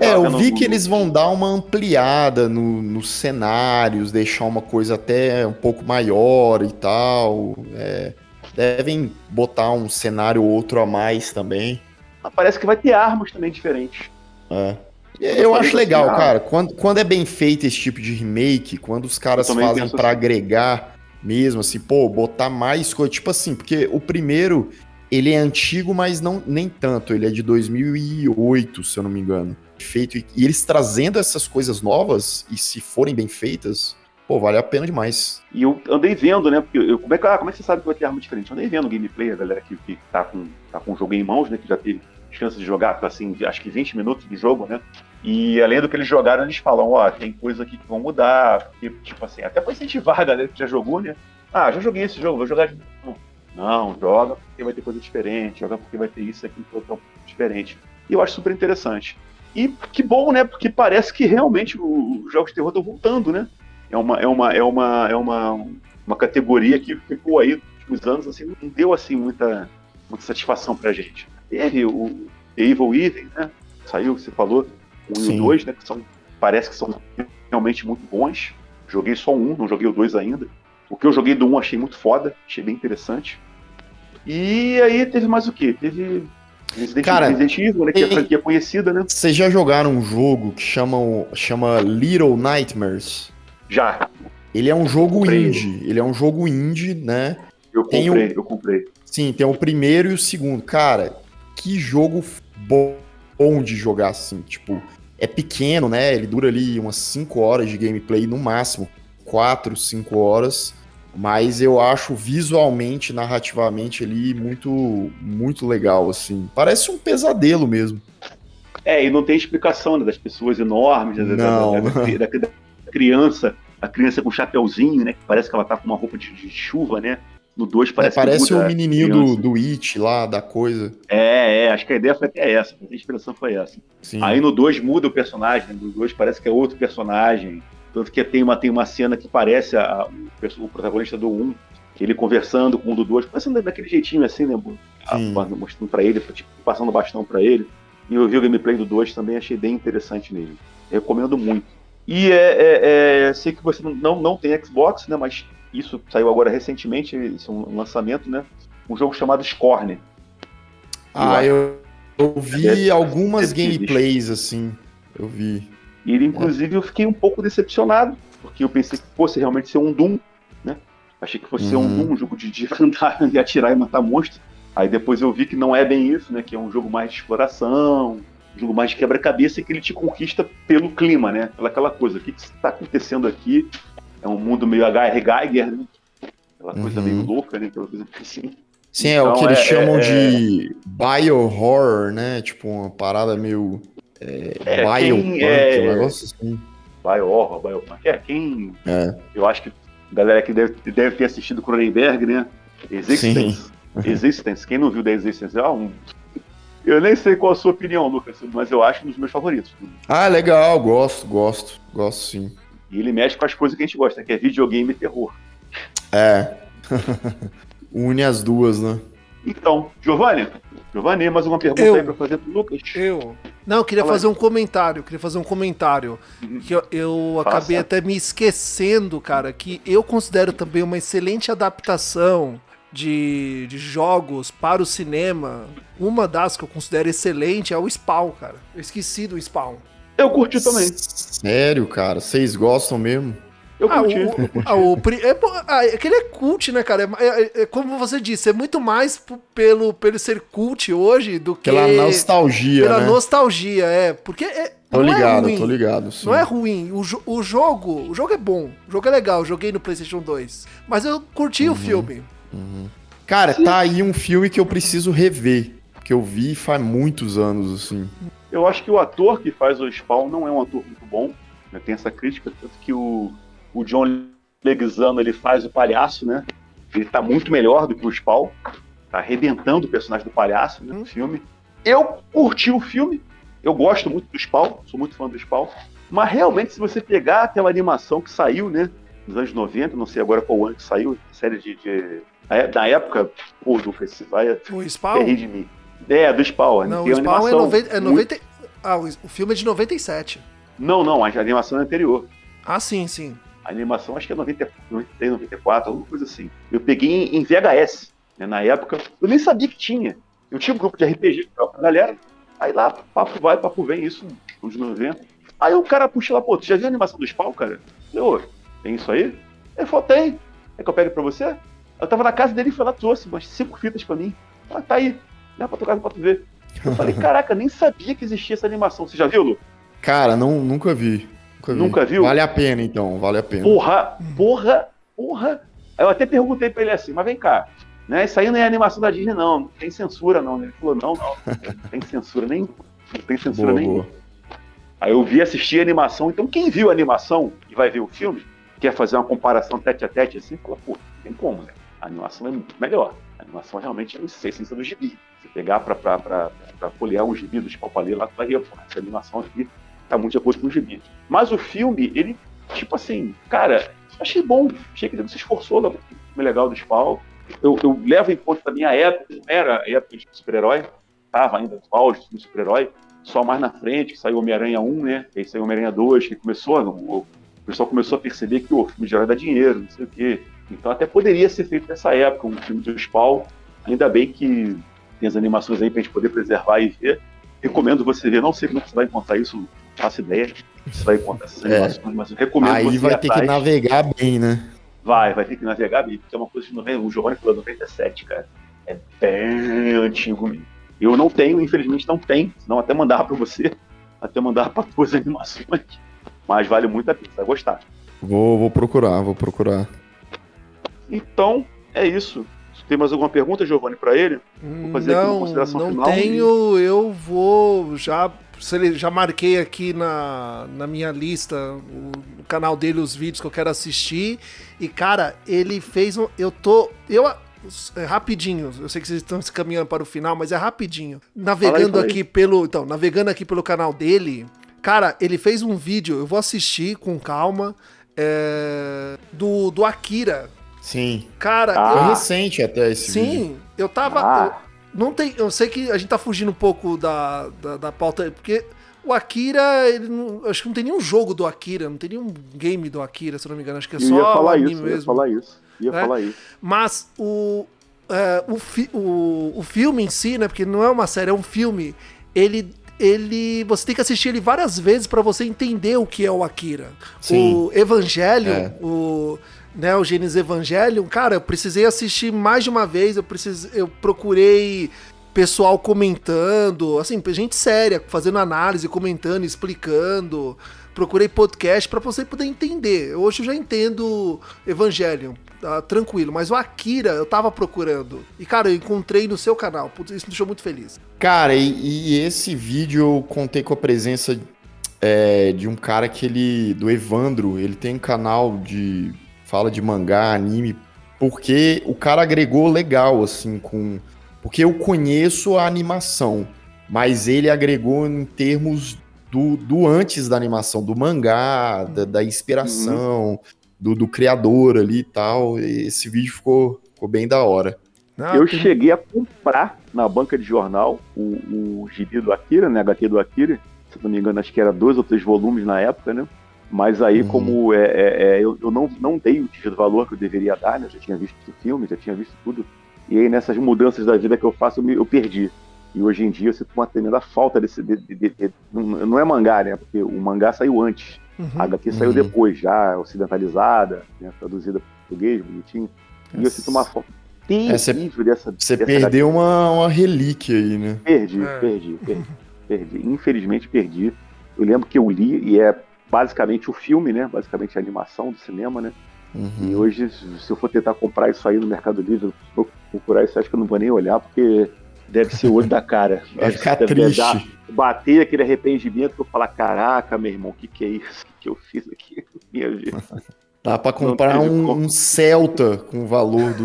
É, eu vi no- que eles vão dar uma ampliada no- nos cenários, deixar uma coisa até um pouco maior e tal. é, devem botar um cenário ou outro a mais também. Mas Parece que vai ter armas também diferentes. é. Eu Eu acho legal, ah. cara. Quando, quando é bem feito esse tipo de remake, quando os caras fazem pra assim. agregar mesmo, assim, pô, botar mais coisa. Tipo assim, porque o primeiro, ele é antigo, mas não nem tanto. Ele é de 2008, se eu não me engano. Feito, e e eles trazendo essas coisas novas, e se forem bem feitas, pô, vale a pena demais. E eu andei vendo, né? Porque eu, como, é que, ah, como é que você sabe que vai ter arma diferente? Eu andei vendo o gameplay, a galera que, que tá, com, tá com o jogo em mãos, né? Que já teve chance de jogar, assim, de- acho que 20 minutos do jogo, né? E além do que eles jogaram, eles falam, ó, tem coisa aqui que vão mudar. Porque, tipo assim, até pra incentivar a galera que já jogou, né? Ah, já joguei esse jogo, vou jogar de novo. Não, joga porque vai ter coisa diferente, joga porque vai ter isso aqui, outro diferente. E eu acho super interessante. E que bom, né? Porque parece que realmente o- os jogos de terror estão voltando, né? É uma, é uma, é uma, é uma, uma categoria que ficou aí nos últimos anos, assim, não deu assim muita, muita satisfação pra gente. Teve o Evil Even, né? Saiu, você falou, o 1 e Sim. o 2, né? Que são, parece que são realmente muito bons. Joguei só um, não joguei o 2 ainda. O que eu joguei do 1 achei muito foda, achei bem interessante. E aí teve mais o quê? Teve Resident, Cara, Resident Evil, né? Que é franquia conhecida, né? Vocês já jogaram um jogo que chama, chama Little Nightmares? Já. Ele é um jogo Comprei. indie. Ele é um jogo indie, né? Eu Tem comprei, eu comprei. Sim, tem o primeiro e o segundo. Cara, que jogo bom, bom de jogar assim. Tipo, é pequeno, né? Ele dura ali umas 5 horas de gameplay no máximo. 4, 5 horas. Mas eu acho visualmente, narrativamente ali muito, muito legal, assim. Parece um pesadelo mesmo. É, e não tem explicação né, das pessoas enormes, né, da- Não. Da, da- da- da criança, a criança com um chapeuzinho, né? Que parece que ela tá com uma roupa de, de chuva, né? No 2 parece Parece, parece o menininho do, do It lá, da coisa. É, é, acho que a ideia foi até essa, a inspiração foi essa. Sim. Aí no 2 muda o personagem, né? no 2 parece que é outro personagem. Tanto que tem uma, tem uma cena que parece a- a- o, protagonista do 1, que ele conversando com o do 2, parecendo daquele jeitinho assim, né? a- Sim. mostrando pra ele, tipo, passando o bastão pra ele. E eu vi o gameplay do 2 também, achei bem interessante nele. Recomendo muito. E é, é- é, sei que você não- não, tem Xbox, né? Mas isso saiu agora recentemente, isso é um lançamento, né? Um jogo chamado Scorn. Ah, eu, eu vi É, algumas ter visto. gameplays, assim. Eu vi. E inclusive, eu fiquei um pouco decepcionado, porque eu pensei que fosse realmente ser um Doom, né? Achei que fosse ser um Uhum. Doom, um jogo de, de andar e atirar e matar monstros. Aí depois eu vi que não é bem isso, né? Que é um jogo mais de exploração, um jogo mais de quebra-cabeça e que ele te conquista pelo clima, né? Pela aquela coisa. O que está acontecendo aqui? É um mundo meio H.R. Geiger, né? Aquela coisa Uhum. meio louca, né? Aquela coisa assim. Sim, é o Então, que eles é- chamam é- de bio-horror, né? Tipo, uma parada meio. É, É, biopunk, é- um negócio assim. Biorra, Biopunk. É, quem. É. Eu acho que a galera que deve, deve ter assistido Cronenberg, né? Existence. Existence. Quem não viu The Existence? É um. Eu nem sei qual a sua opinião, Lucas, mas eu acho um dos meus favoritos. Ah, legal, gosto, gosto, gosto sim. E ele mexe com as coisas que a gente gosta, que é videogame e terror. É. Une as duas, né? Então, Giovanni, Giovanni, mais uma pergunta Eu. aí pra fazer pro Lucas. Eu. Não, eu queria Fala aí. fazer um comentário. Queria fazer um comentário. Uhum. Que eu, eu acabei até me esquecendo, cara, que eu considero também uma excelente adaptação de, de jogos para o cinema. Uma das que eu considero excelente é o Spawn, cara. Eu esqueci do Spawn. Eu curti também. Sério, cara? Vocês gostam mesmo? Eu Ah, curti. o, ah, o pri- é, ah, é que ele é cult, né, cara? É, é- é como você disse, é muito mais pelo, pelo ser cult hoje do que Pela nostalgia, pela né? nostalgia, é. Porque é, Tô não é ligado, ruim. tô ligado. Sim. Não é ruim. O, jo- o jogo, o jogo é bom. O jogo é legal. Joguei no PlayStation 2. Mas eu curti Uhum. o filme. Cara, tá aí um filme que eu preciso rever. Que eu vi faz muitos anos, assim. Eu acho que o ator que faz o Spawn não é um ator muito bom. Né? Tem essa crítica, tanto que o, o John Leguizamo ele faz o palhaço, né? Ele tá muito melhor do que o Spawn. Tá arrebentando o personagem do palhaço né, no filme. Eu curti o filme. Eu gosto muito do Spawn, sou muito fã do Spawn. Mas realmente, se você pegar aquela animação que saiu, né? Nos anos 90, não sei agora qual ano que saiu, série de. de na época, pô, Lucas, você vai O é Spawn? de mim. É, do Spawn. Não, tem o Spawn é, 90, é muito- 90. Ah, o, o filme é de 97. Não, não, a animação é anterior. Ah, sim, sim. A animação acho que é 90, 93, 94, alguma coisa assim. Eu peguei em, VHS, né, na época. Eu nem sabia que tinha. Eu tinha um grupo de RPG com a galera. Aí lá, papo vai, papo vem, isso, uns 90. Aí o cara puxa lá, pô, tu já viu a animação do Spawn, cara? Eu, ô, tem isso aí? Ele falou, tem. É que eu pego pra você? Eu tava na casa dele e foi lá, trouxe umas cinco fitas pra mim. Ah, tá aí. Dá pra tua casa pra tu ver. Eu falei, caraca, nem sabia que existia essa animação. Você já viu, Lu? Cara, não, nunca vi. Nunca. Nunca viu? Vale a pena, então, vale a pena. Porra, porra, porra. Eu até perguntei pra ele assim, mas vem cá, né? Isso aí não é animação da Disney, não. Não tem censura, não. Ele falou, não, não. Não tem censura nem. Não tem censura boa, boa. Aí eu vi assistir a animação. Então, quem viu a animação e vai ver o filme, quer fazer uma comparação tete a tete assim, fala, pô, não tem como, né? A animação é melhor. A animação realmente é essência do gibi. Se pegar pra, pra, pra, pra folhear um gibi do Spalpalê lá, tu vai ver, pô, essa animação aqui tá muito de acordo com o gibi. Mas o filme, ele, tipo assim, cara, achei bom. Achei que ele se esforçou no filme legal do Spawn. Eu, eu levo em conta também a época, não era a época de super-herói, tava ainda no auge do super-herói, só mais na frente, saiu Homem-Aranha 1, né? Aí saiu Homem-Aranha 2, que começou, o, pessoal começou a perceber que o filme de herói dá dinheiro, não sei o quê. Então até poderia ser feito nessa época, um filme do Spawn. Ainda bem que Tem as animações aí pra gente poder preservar e ver. Recomendo você ver, não sei como é você vai encontrar isso, não faço ideia. Você vai essas É. animações, mas eu recomendo Aí você vai ter que atrás. navegar bem, né? Vai, vai ter que navegar bem, porque é uma coisa de 90, o Giovanni falou 97, cara. É bem antigo mesmo. Eu não tenho, infelizmente não tem, senão até mandar pra você, até mandar pra duas animações. Mas vale muito a pena, você vai gostar. Vou, vou procurar, vou procurar. Então, é isso. Tem mais alguma pergunta, Giovanni, pra ele? fazer aqui uma Não, consideração não final tenho. Eu vou já já marquei aqui na, na minha lista o, o canal dele os vídeos que eu quero assistir e cara ele fez um eu tô eu é rapidinho eu sei que vocês estão se caminhando para o final mas é rapidinho navegando fala aí. aqui pelo então navegando aqui pelo canal dele cara ele fez um vídeo eu vou assistir com calma é, do do Akira Sim. cara Ah. Eu- recente até esse vídeo. sim eu tava Ah. Não tem. Eu sei que a gente tá fugindo um pouco da, da, da pauta, porque o Akira, ele não, acho que não tem nenhum jogo do Akira, não tem nenhum game do Akira, se eu não me engano. Acho que é Eu só ia o falar anime isso, eu ia mesmo. falar isso. Ia É? falar isso. Mas o, é, o, fi- o, o filme em si, né? Porque não é uma série, é um filme. Ele. Ele, você tem que assistir ele várias vezes pra você entender o que é o Akira. Sim. O Evangelion, É. o né, o Gênesis Evangelion, cara, eu precisei assistir mais de uma vez, eu precis, eu procurei pessoal comentando, assim, gente séria, fazendo análise, comentando, explicando. Procurei podcast pra você poder entender. Hoje eu já entendo Evangelion, tá tranquilo, mas o Akira eu tava procurando. E cara, eu encontrei no seu canal. Isso me deixou muito feliz. Cara, e, e esse vídeo eu contei com a presença é, de um cara que ele. do Evandro. Ele tem um canal de. Fala de mangá, anime. Porque o cara agregou legal, assim, com. Porque eu conheço a animação, mas ele agregou em termos do, do antes da animação, do mangá, da, da inspiração, do, do criador ali e tal. E esse vídeo ficou, ficou bem da hora. Ah, eu tem- cheguei a comprar na banca de jornal o, o gibi do Akira, né? HT do Akira. Se não me engano, acho que era dois ou três volumes na época, né? Mas aí, Uhum. como é, é- é, eu, eu não, não dei o devido valor que eu deveria dar, né? Eu já tinha visto o filme, já tinha visto tudo. E aí, nessas mudanças da vida que eu faço, eu, me- eu perdi. E hoje em dia eu sinto uma tremenda falta desse. de- de- de- de- não, é mangá, né? Porque o mangá saiu antes. Uhum. A HQ saiu Uhum. depois, já ocidentalizada, né, traduzida para português, bonitinho. E eu sinto uma falta É, terrível dessa. Você dessa perdeu uma, uma relíquia aí, né? Perdi, É. perdi, perdi, perdi. Infelizmente perdi. Eu lembro que eu li, e é basicamente o filme, né? Basicamente a animação do cinema, né? E Uhum. hoje, se eu for tentar comprar isso aí no Mercado Livre, vou procurar isso, acho que eu não vou nem olhar, porque deve ser o olho da cara. Vai Deve- ficar deve triste. dar- bater aquele arrependimento que eu falar, caraca, meu irmão, o que, que é isso que eu fiz aqui? Minha vida. Dá pra comprar um, um Celta com o valor do.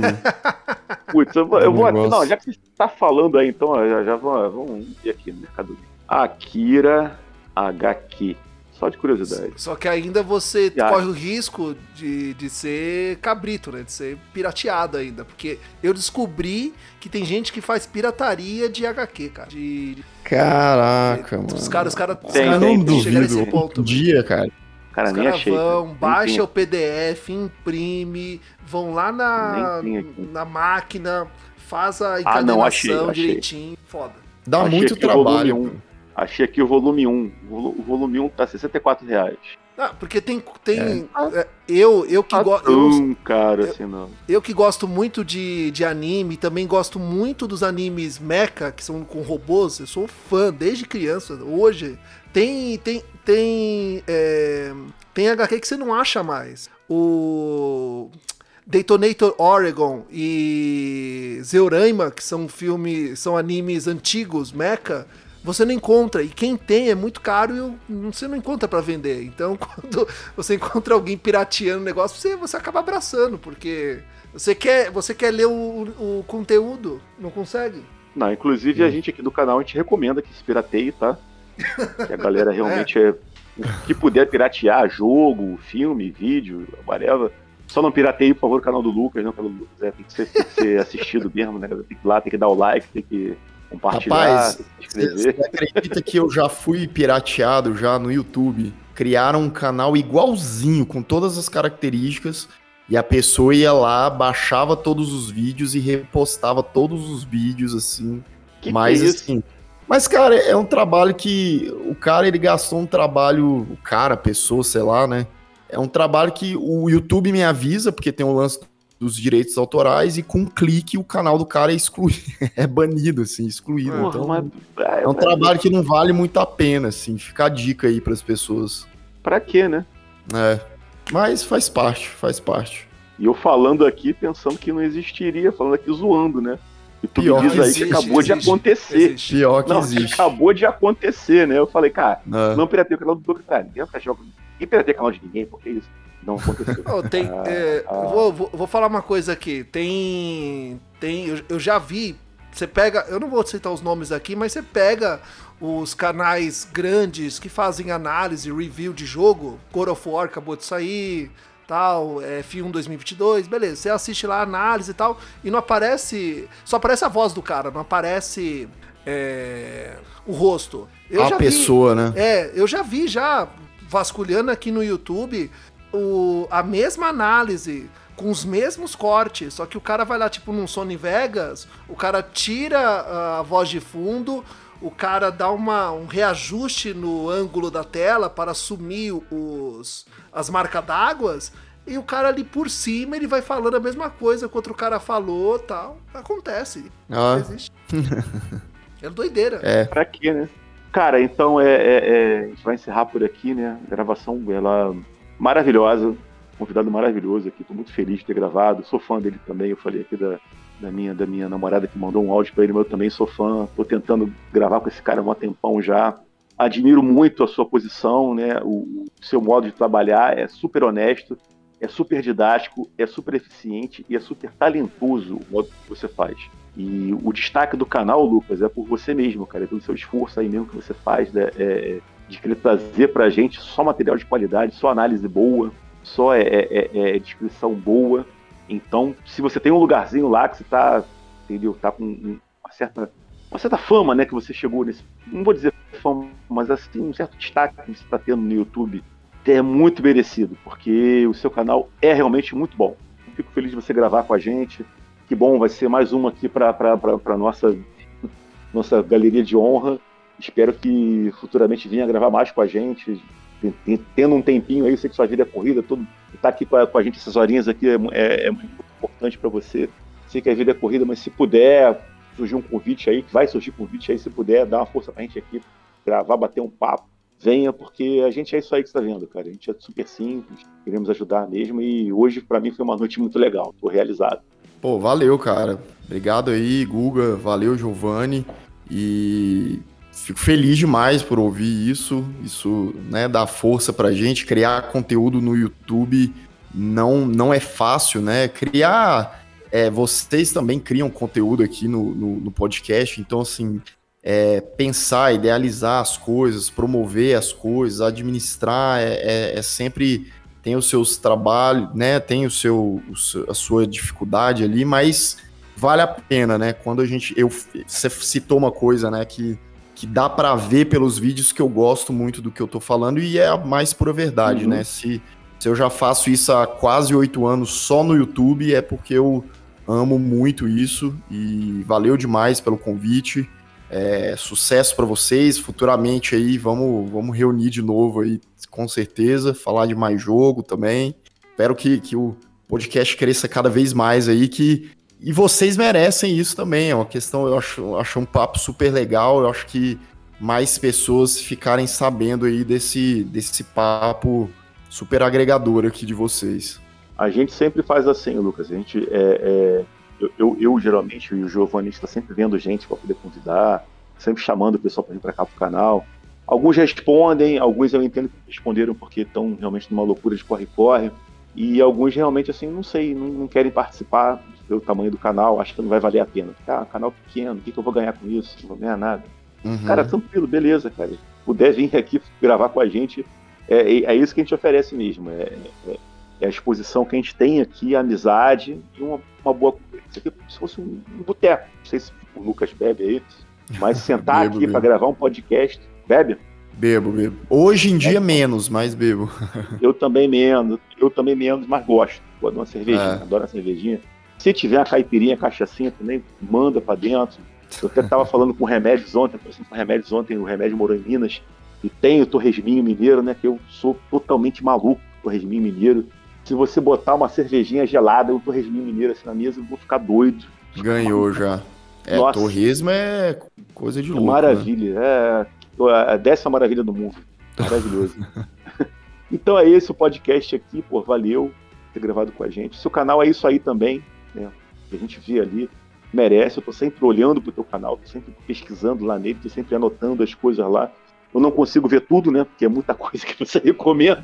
Putz, eu vou, eu vou negócio. não, já que você tá falando aí, então, já, já vamos, vamos ver aqui no Mercado Livre. Akira HQ. Só de curiosidade. Só que ainda você Ah. corre o risco de, de ser cabrito, né? De ser pirateado ainda. Porque eu descobri que tem gente que faz pirataria de HQ, cara. De, Caraca, mano. os caras, os caras, os caras não duvido. nesse ponto. Um dia, cara. Cara, Os nem caras achei. vão, baixa tinha. o PDF, imprime, vão lá na, na máquina, faz a Ah, não, achei, encadernação achei. direitinho. Foda. Dá Achei muito trabalho. um. Achei aqui o volume 1. O volu- o volume 1 tá 64 reais. Ah, porque tem. tem é, eu, eu que Tá gosto. tão caro assim, não. Eu que gosto muito de, de anime, também gosto muito dos animes mecha, que são com robôs, eu sou fã desde criança. Hoje tem tem tem é, tem HQ que você não acha mais. O Detonator Oregon e Zeuraima, que são filmes, são animes antigos, mecha, você não encontra. E quem tem é muito caro e você não encontra pra vender. Então, quando você encontra alguém pirateando o negócio, você, você acaba abraçando, porque você quer, você quer ler o, o conteúdo, não consegue. Não, inclusive a gente aqui do canal a gente recomenda que se pirateie, tá? Que a galera realmente é. O que puder piratear, jogo, filme, vídeo, whatever. Só não pirateie, por favor, o canal do Lucas, não, o canal do Lucas é, tem, que ser, tem que ser assistido mesmo, né? Tem que ir lá, tem que dar o like, tem que compartilhar, Rapaz, Você acredita que eu já fui pirateado já no YouTube? Criaram um canal igualzinho, com todas as características, e a pessoa ia lá, baixava todos os vídeos e repostava todos os vídeos, assim. Que mas que é assim. Mas, cara, é um trabalho que. O cara, ele gastou um trabalho. O cara, a pessoa, sei lá, né? É um trabalho que o YouTube me avisa, porque tem o lance dos direitos autorais, e com um clique o canal do cara é excluído. é banido, assim, excluído. Porra, então, mas- ah, é um mas trabalho que não vale muito a pena, assim. Fica a dica aí pras pessoas. Pra quê, né? É. Mas faz parte, faz parte. E eu falando aqui, pensando que não existiria, falando aqui zoando, né? E tu Pior me diz aí existe, que acabou de existe, acontecer. Existe. Pior que Não, existe. acabou de acontecer, né? Eu falei, cara, É. não piratei o canal do Douglas, cara. Ninguém jogando. Ninguém pirateia canal de ninguém, porque isso não aconteceu. Ó, tem, Ah, é, ah. Vou, vou, vou falar uma coisa aqui. Tem. tem eu, eu já vi. Você pega. Eu não vou citar os nomes aqui, mas você pega os canais grandes que fazem análise, review de jogo. God of War acabou de sair, tal. É, F1 2022, beleza. Você assiste lá a análise e tal. E não aparece. Só aparece a voz do cara, não aparece. é, o rosto. Eu a já vi- pessoa, né? é, eu já vi já vasculhando aqui no YouTube o, a mesma análise com os mesmos cortes, só que o cara vai lá tipo num Sony Vegas, o cara tira a voz de fundo, o cara dá uma, um reajuste no ângulo da tela para assumir os as marcas d'água e o cara ali por cima ele vai falando a mesma coisa que outro cara falou, tal. Acontece, Ah, existe. É doideira. é. Pra quê, né? Cara, então é, é- é, a gente vai encerrar por aqui, né? A gravação, ela maravilhosa, convidado maravilhoso aqui, tô muito feliz de ter gravado, sou fã dele também, eu falei aqui da, da, minha, da minha namorada que mandou um áudio pra ele, mas eu também sou fã, tô tentando gravar com esse cara há um tempão já. Admiro muito a sua posição, né? O, o seu modo de trabalhar é super honesto, é super didático, é super eficiente e é super talentoso o modo que você faz. E o destaque do canal, Lucas, é por você mesmo, cara, é pelo seu esforço aí mesmo que você faz, né, é, de querer trazer pra gente só material de qualidade, só análise boa, só é, é- é- é descrição boa. Então, se você tem um lugarzinho lá que você tá, entendeu, tá com um- uma certa, uma certa fama, né, que você chegou nesse, não vou dizer fama, mas assim, um certo destaque que você tá tendo no YouTube, é muito merecido, porque o seu canal é realmente muito bom. Fico feliz de você gravar com a gente. Que bom, vai ser mais uma aqui para nossa, nossa galeria de honra. Espero que futuramente venha gravar mais com a gente, tendo um tempinho aí, sei que sua vida é corrida, tudo estar aqui com a, com a gente essas horinhas aqui é, é- é muito importante para você. Sei que a vida é corrida, mas se puder surgir um convite aí, que vai surgir convite aí, se puder, dar uma força pra gente aqui, gravar, bater um papo, venha, porque a gente é isso aí que você tá vendo, cara. A gente é super simples, queremos ajudar mesmo, e hoje para mim foi uma noite muito legal, tô realizado. Pô, valeu, cara. Obrigado aí, Guga. Valeu, Giovanni. E fico feliz demais por ouvir isso. Isso, né, dá força pra gente. Criar conteúdo no YouTube não, não é fácil, né? Criar. é, vocês também criam conteúdo aqui no, no, no podcast, então, assim, é, pensar, idealizar as coisas, promover as coisas, administrar é, é- é sempre tem os seus trabalhos, né? Tem o seu, o seu- a sua dificuldade ali, mas vale a pena, né? Quando a gente eu você citou uma coisa, né, que que dá pra ver pelos vídeos que eu gosto muito do que eu tô falando e é a mais pura verdade, Uhum. né? Se, se eu já faço isso há quase oito anos só no YouTube, é porque eu amo muito isso e valeu demais pelo convite. É, sucesso pra vocês. Futuramente aí, vamos, vamos reunir de novo aí, com certeza. Falar de mais jogo também. Espero que, que o podcast cresça cada vez mais aí. Que, e vocês merecem isso também. É uma questão, eu acho, eu acho um papo super legal. Eu acho que mais pessoas ficarem sabendo aí desse, desse papo super agregador aqui de vocês. A gente sempre faz assim, Lucas. A gente é, é, eu, eu, eu, geralmente e o Giovanni está sempre vendo gente para poder convidar, sempre chamando o pessoal para vir para cá pro canal. Alguns respondem, alguns eu entendo que responderam porque estão realmente numa loucura de corre-corre, e alguns realmente assim não sei, não, não querem participar pelo tamanho do canal, acho que não vai valer a pena. Ah, canal pequeno, o que, que eu vou ganhar com isso? Não vou ganhar nada. Uhum. Cara, tranquilo, beleza, cara. Puder vir aqui gravar com a gente, é, é, é isso que a gente oferece mesmo. É, é- é a exposição que a gente tem aqui, a amizade e uma, uma boa. Isso aqui é como se fosse um, um boteco. Não sei se o Lucas bebe aí, mas sentar Bebo, aqui para gravar um podcast, bebe? Bebo, bebo. Hoje em dia menos, mas bebo. Eu também menos, eu também menos, mas gosto. De uma cervejinha, É. adoro uma cervejinha. Se tiver uma caipirinha, cachaçinha também, manda para dentro. Eu até estava falando com Remédios ontem, com Remédios ontem, o Remédio morou em Minas, e tem o torresminho mineiro, né? Que eu sou totalmente maluco torresminho mineiro. Se você botar uma cervejinha gelada e um torresminho mineiro assim na mesa, eu vou ficar doido. Ganhou já. É, Nossa. torresmo é coisa de louco. Né? Maravilha. Né? É a décima maravilha do mundo. Maravilhoso. então é esse o podcast aqui, pô, valeu ter gravado com a gente. Seu canal é isso aí também, né? Que a gente vê ali, merece. Eu tô sempre olhando pro teu canal, tô sempre pesquisando lá nele, tô sempre anotando as coisas lá. Eu não consigo ver tudo, né? Porque é muita coisa que você recomenda.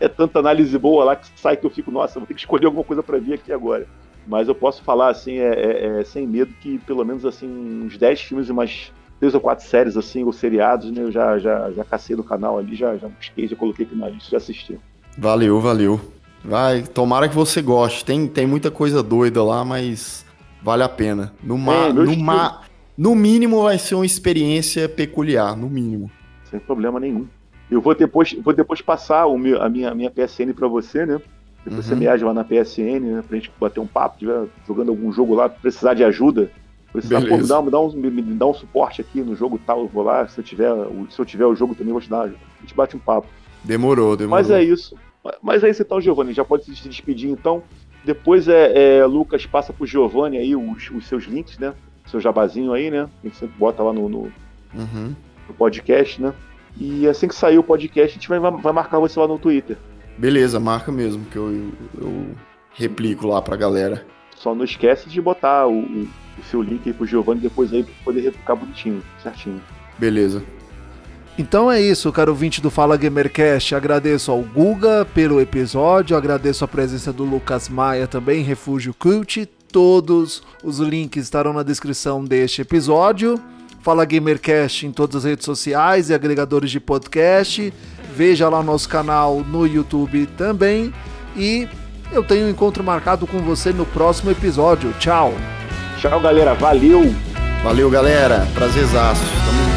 É tanta análise boa lá que sai que eu fico, nossa, vou ter que escolher alguma coisa para ver aqui agora. Mas eu posso falar assim, é, é, é, sem medo, que pelo menos assim, uns 10 filmes e umas três ou quatro séries assim, ou seriados, né? Eu já, já, já cacei no canal ali, já, já busquei, já coloquei aqui na lista, já assisti. Valeu, valeu. Vai, tomara que você goste. Tem, tem muita coisa doida lá, mas vale a pena. No, ma, é, no, ma, no mínimo vai ser uma experiência peculiar, no mínimo sem problema nenhum. Eu vou depois, vou depois passar o meu, a, minha, minha PSN para você, né? Depois uhum. você me aja lá na PSN, né? Pra gente bater um papo, tiver jogando algum jogo lá, precisar de ajuda. Precisar, pô, me dá, me, dá um, me, me dá um suporte aqui no jogo tal, eu vou lá. Se eu tiver, se eu tiver o jogo também, vou te dar. A gente bate um papo. Demorou, demorou. Mas é isso. Mas é isso então, Giovanni. Já pode se despedir então. Depois é, é Lucas passa pro Giovanni aí os, os, seus links, né? Seu jabazinho aí, né? A gente sempre bota lá no, no, uhum no podcast, né? E assim que sair o podcast, a gente vai, vai marcar você lá no Twitter. Beleza, marca mesmo, que eu, eu, replico lá pra galera. Só não esquece de botar o, o, o seu link aí pro Giovanni depois aí pra poder replicar bonitinho, certinho. Beleza. Então é isso, caro ouvinte do Fala Gamercast. Agradeço ao Guga pelo episódio, agradeço a presença do Lucas Maia também, Refúgio Cult. Todos os links estarão na descrição deste episódio. Fala Gamercast em todas as redes sociais e agregadores de podcast. Veja lá nosso canal no YouTube também. E eu tenho um encontro marcado com você no próximo episódio. Tchau. Tchau, galera. Valeu. Valeu, galera. Prazerzaço.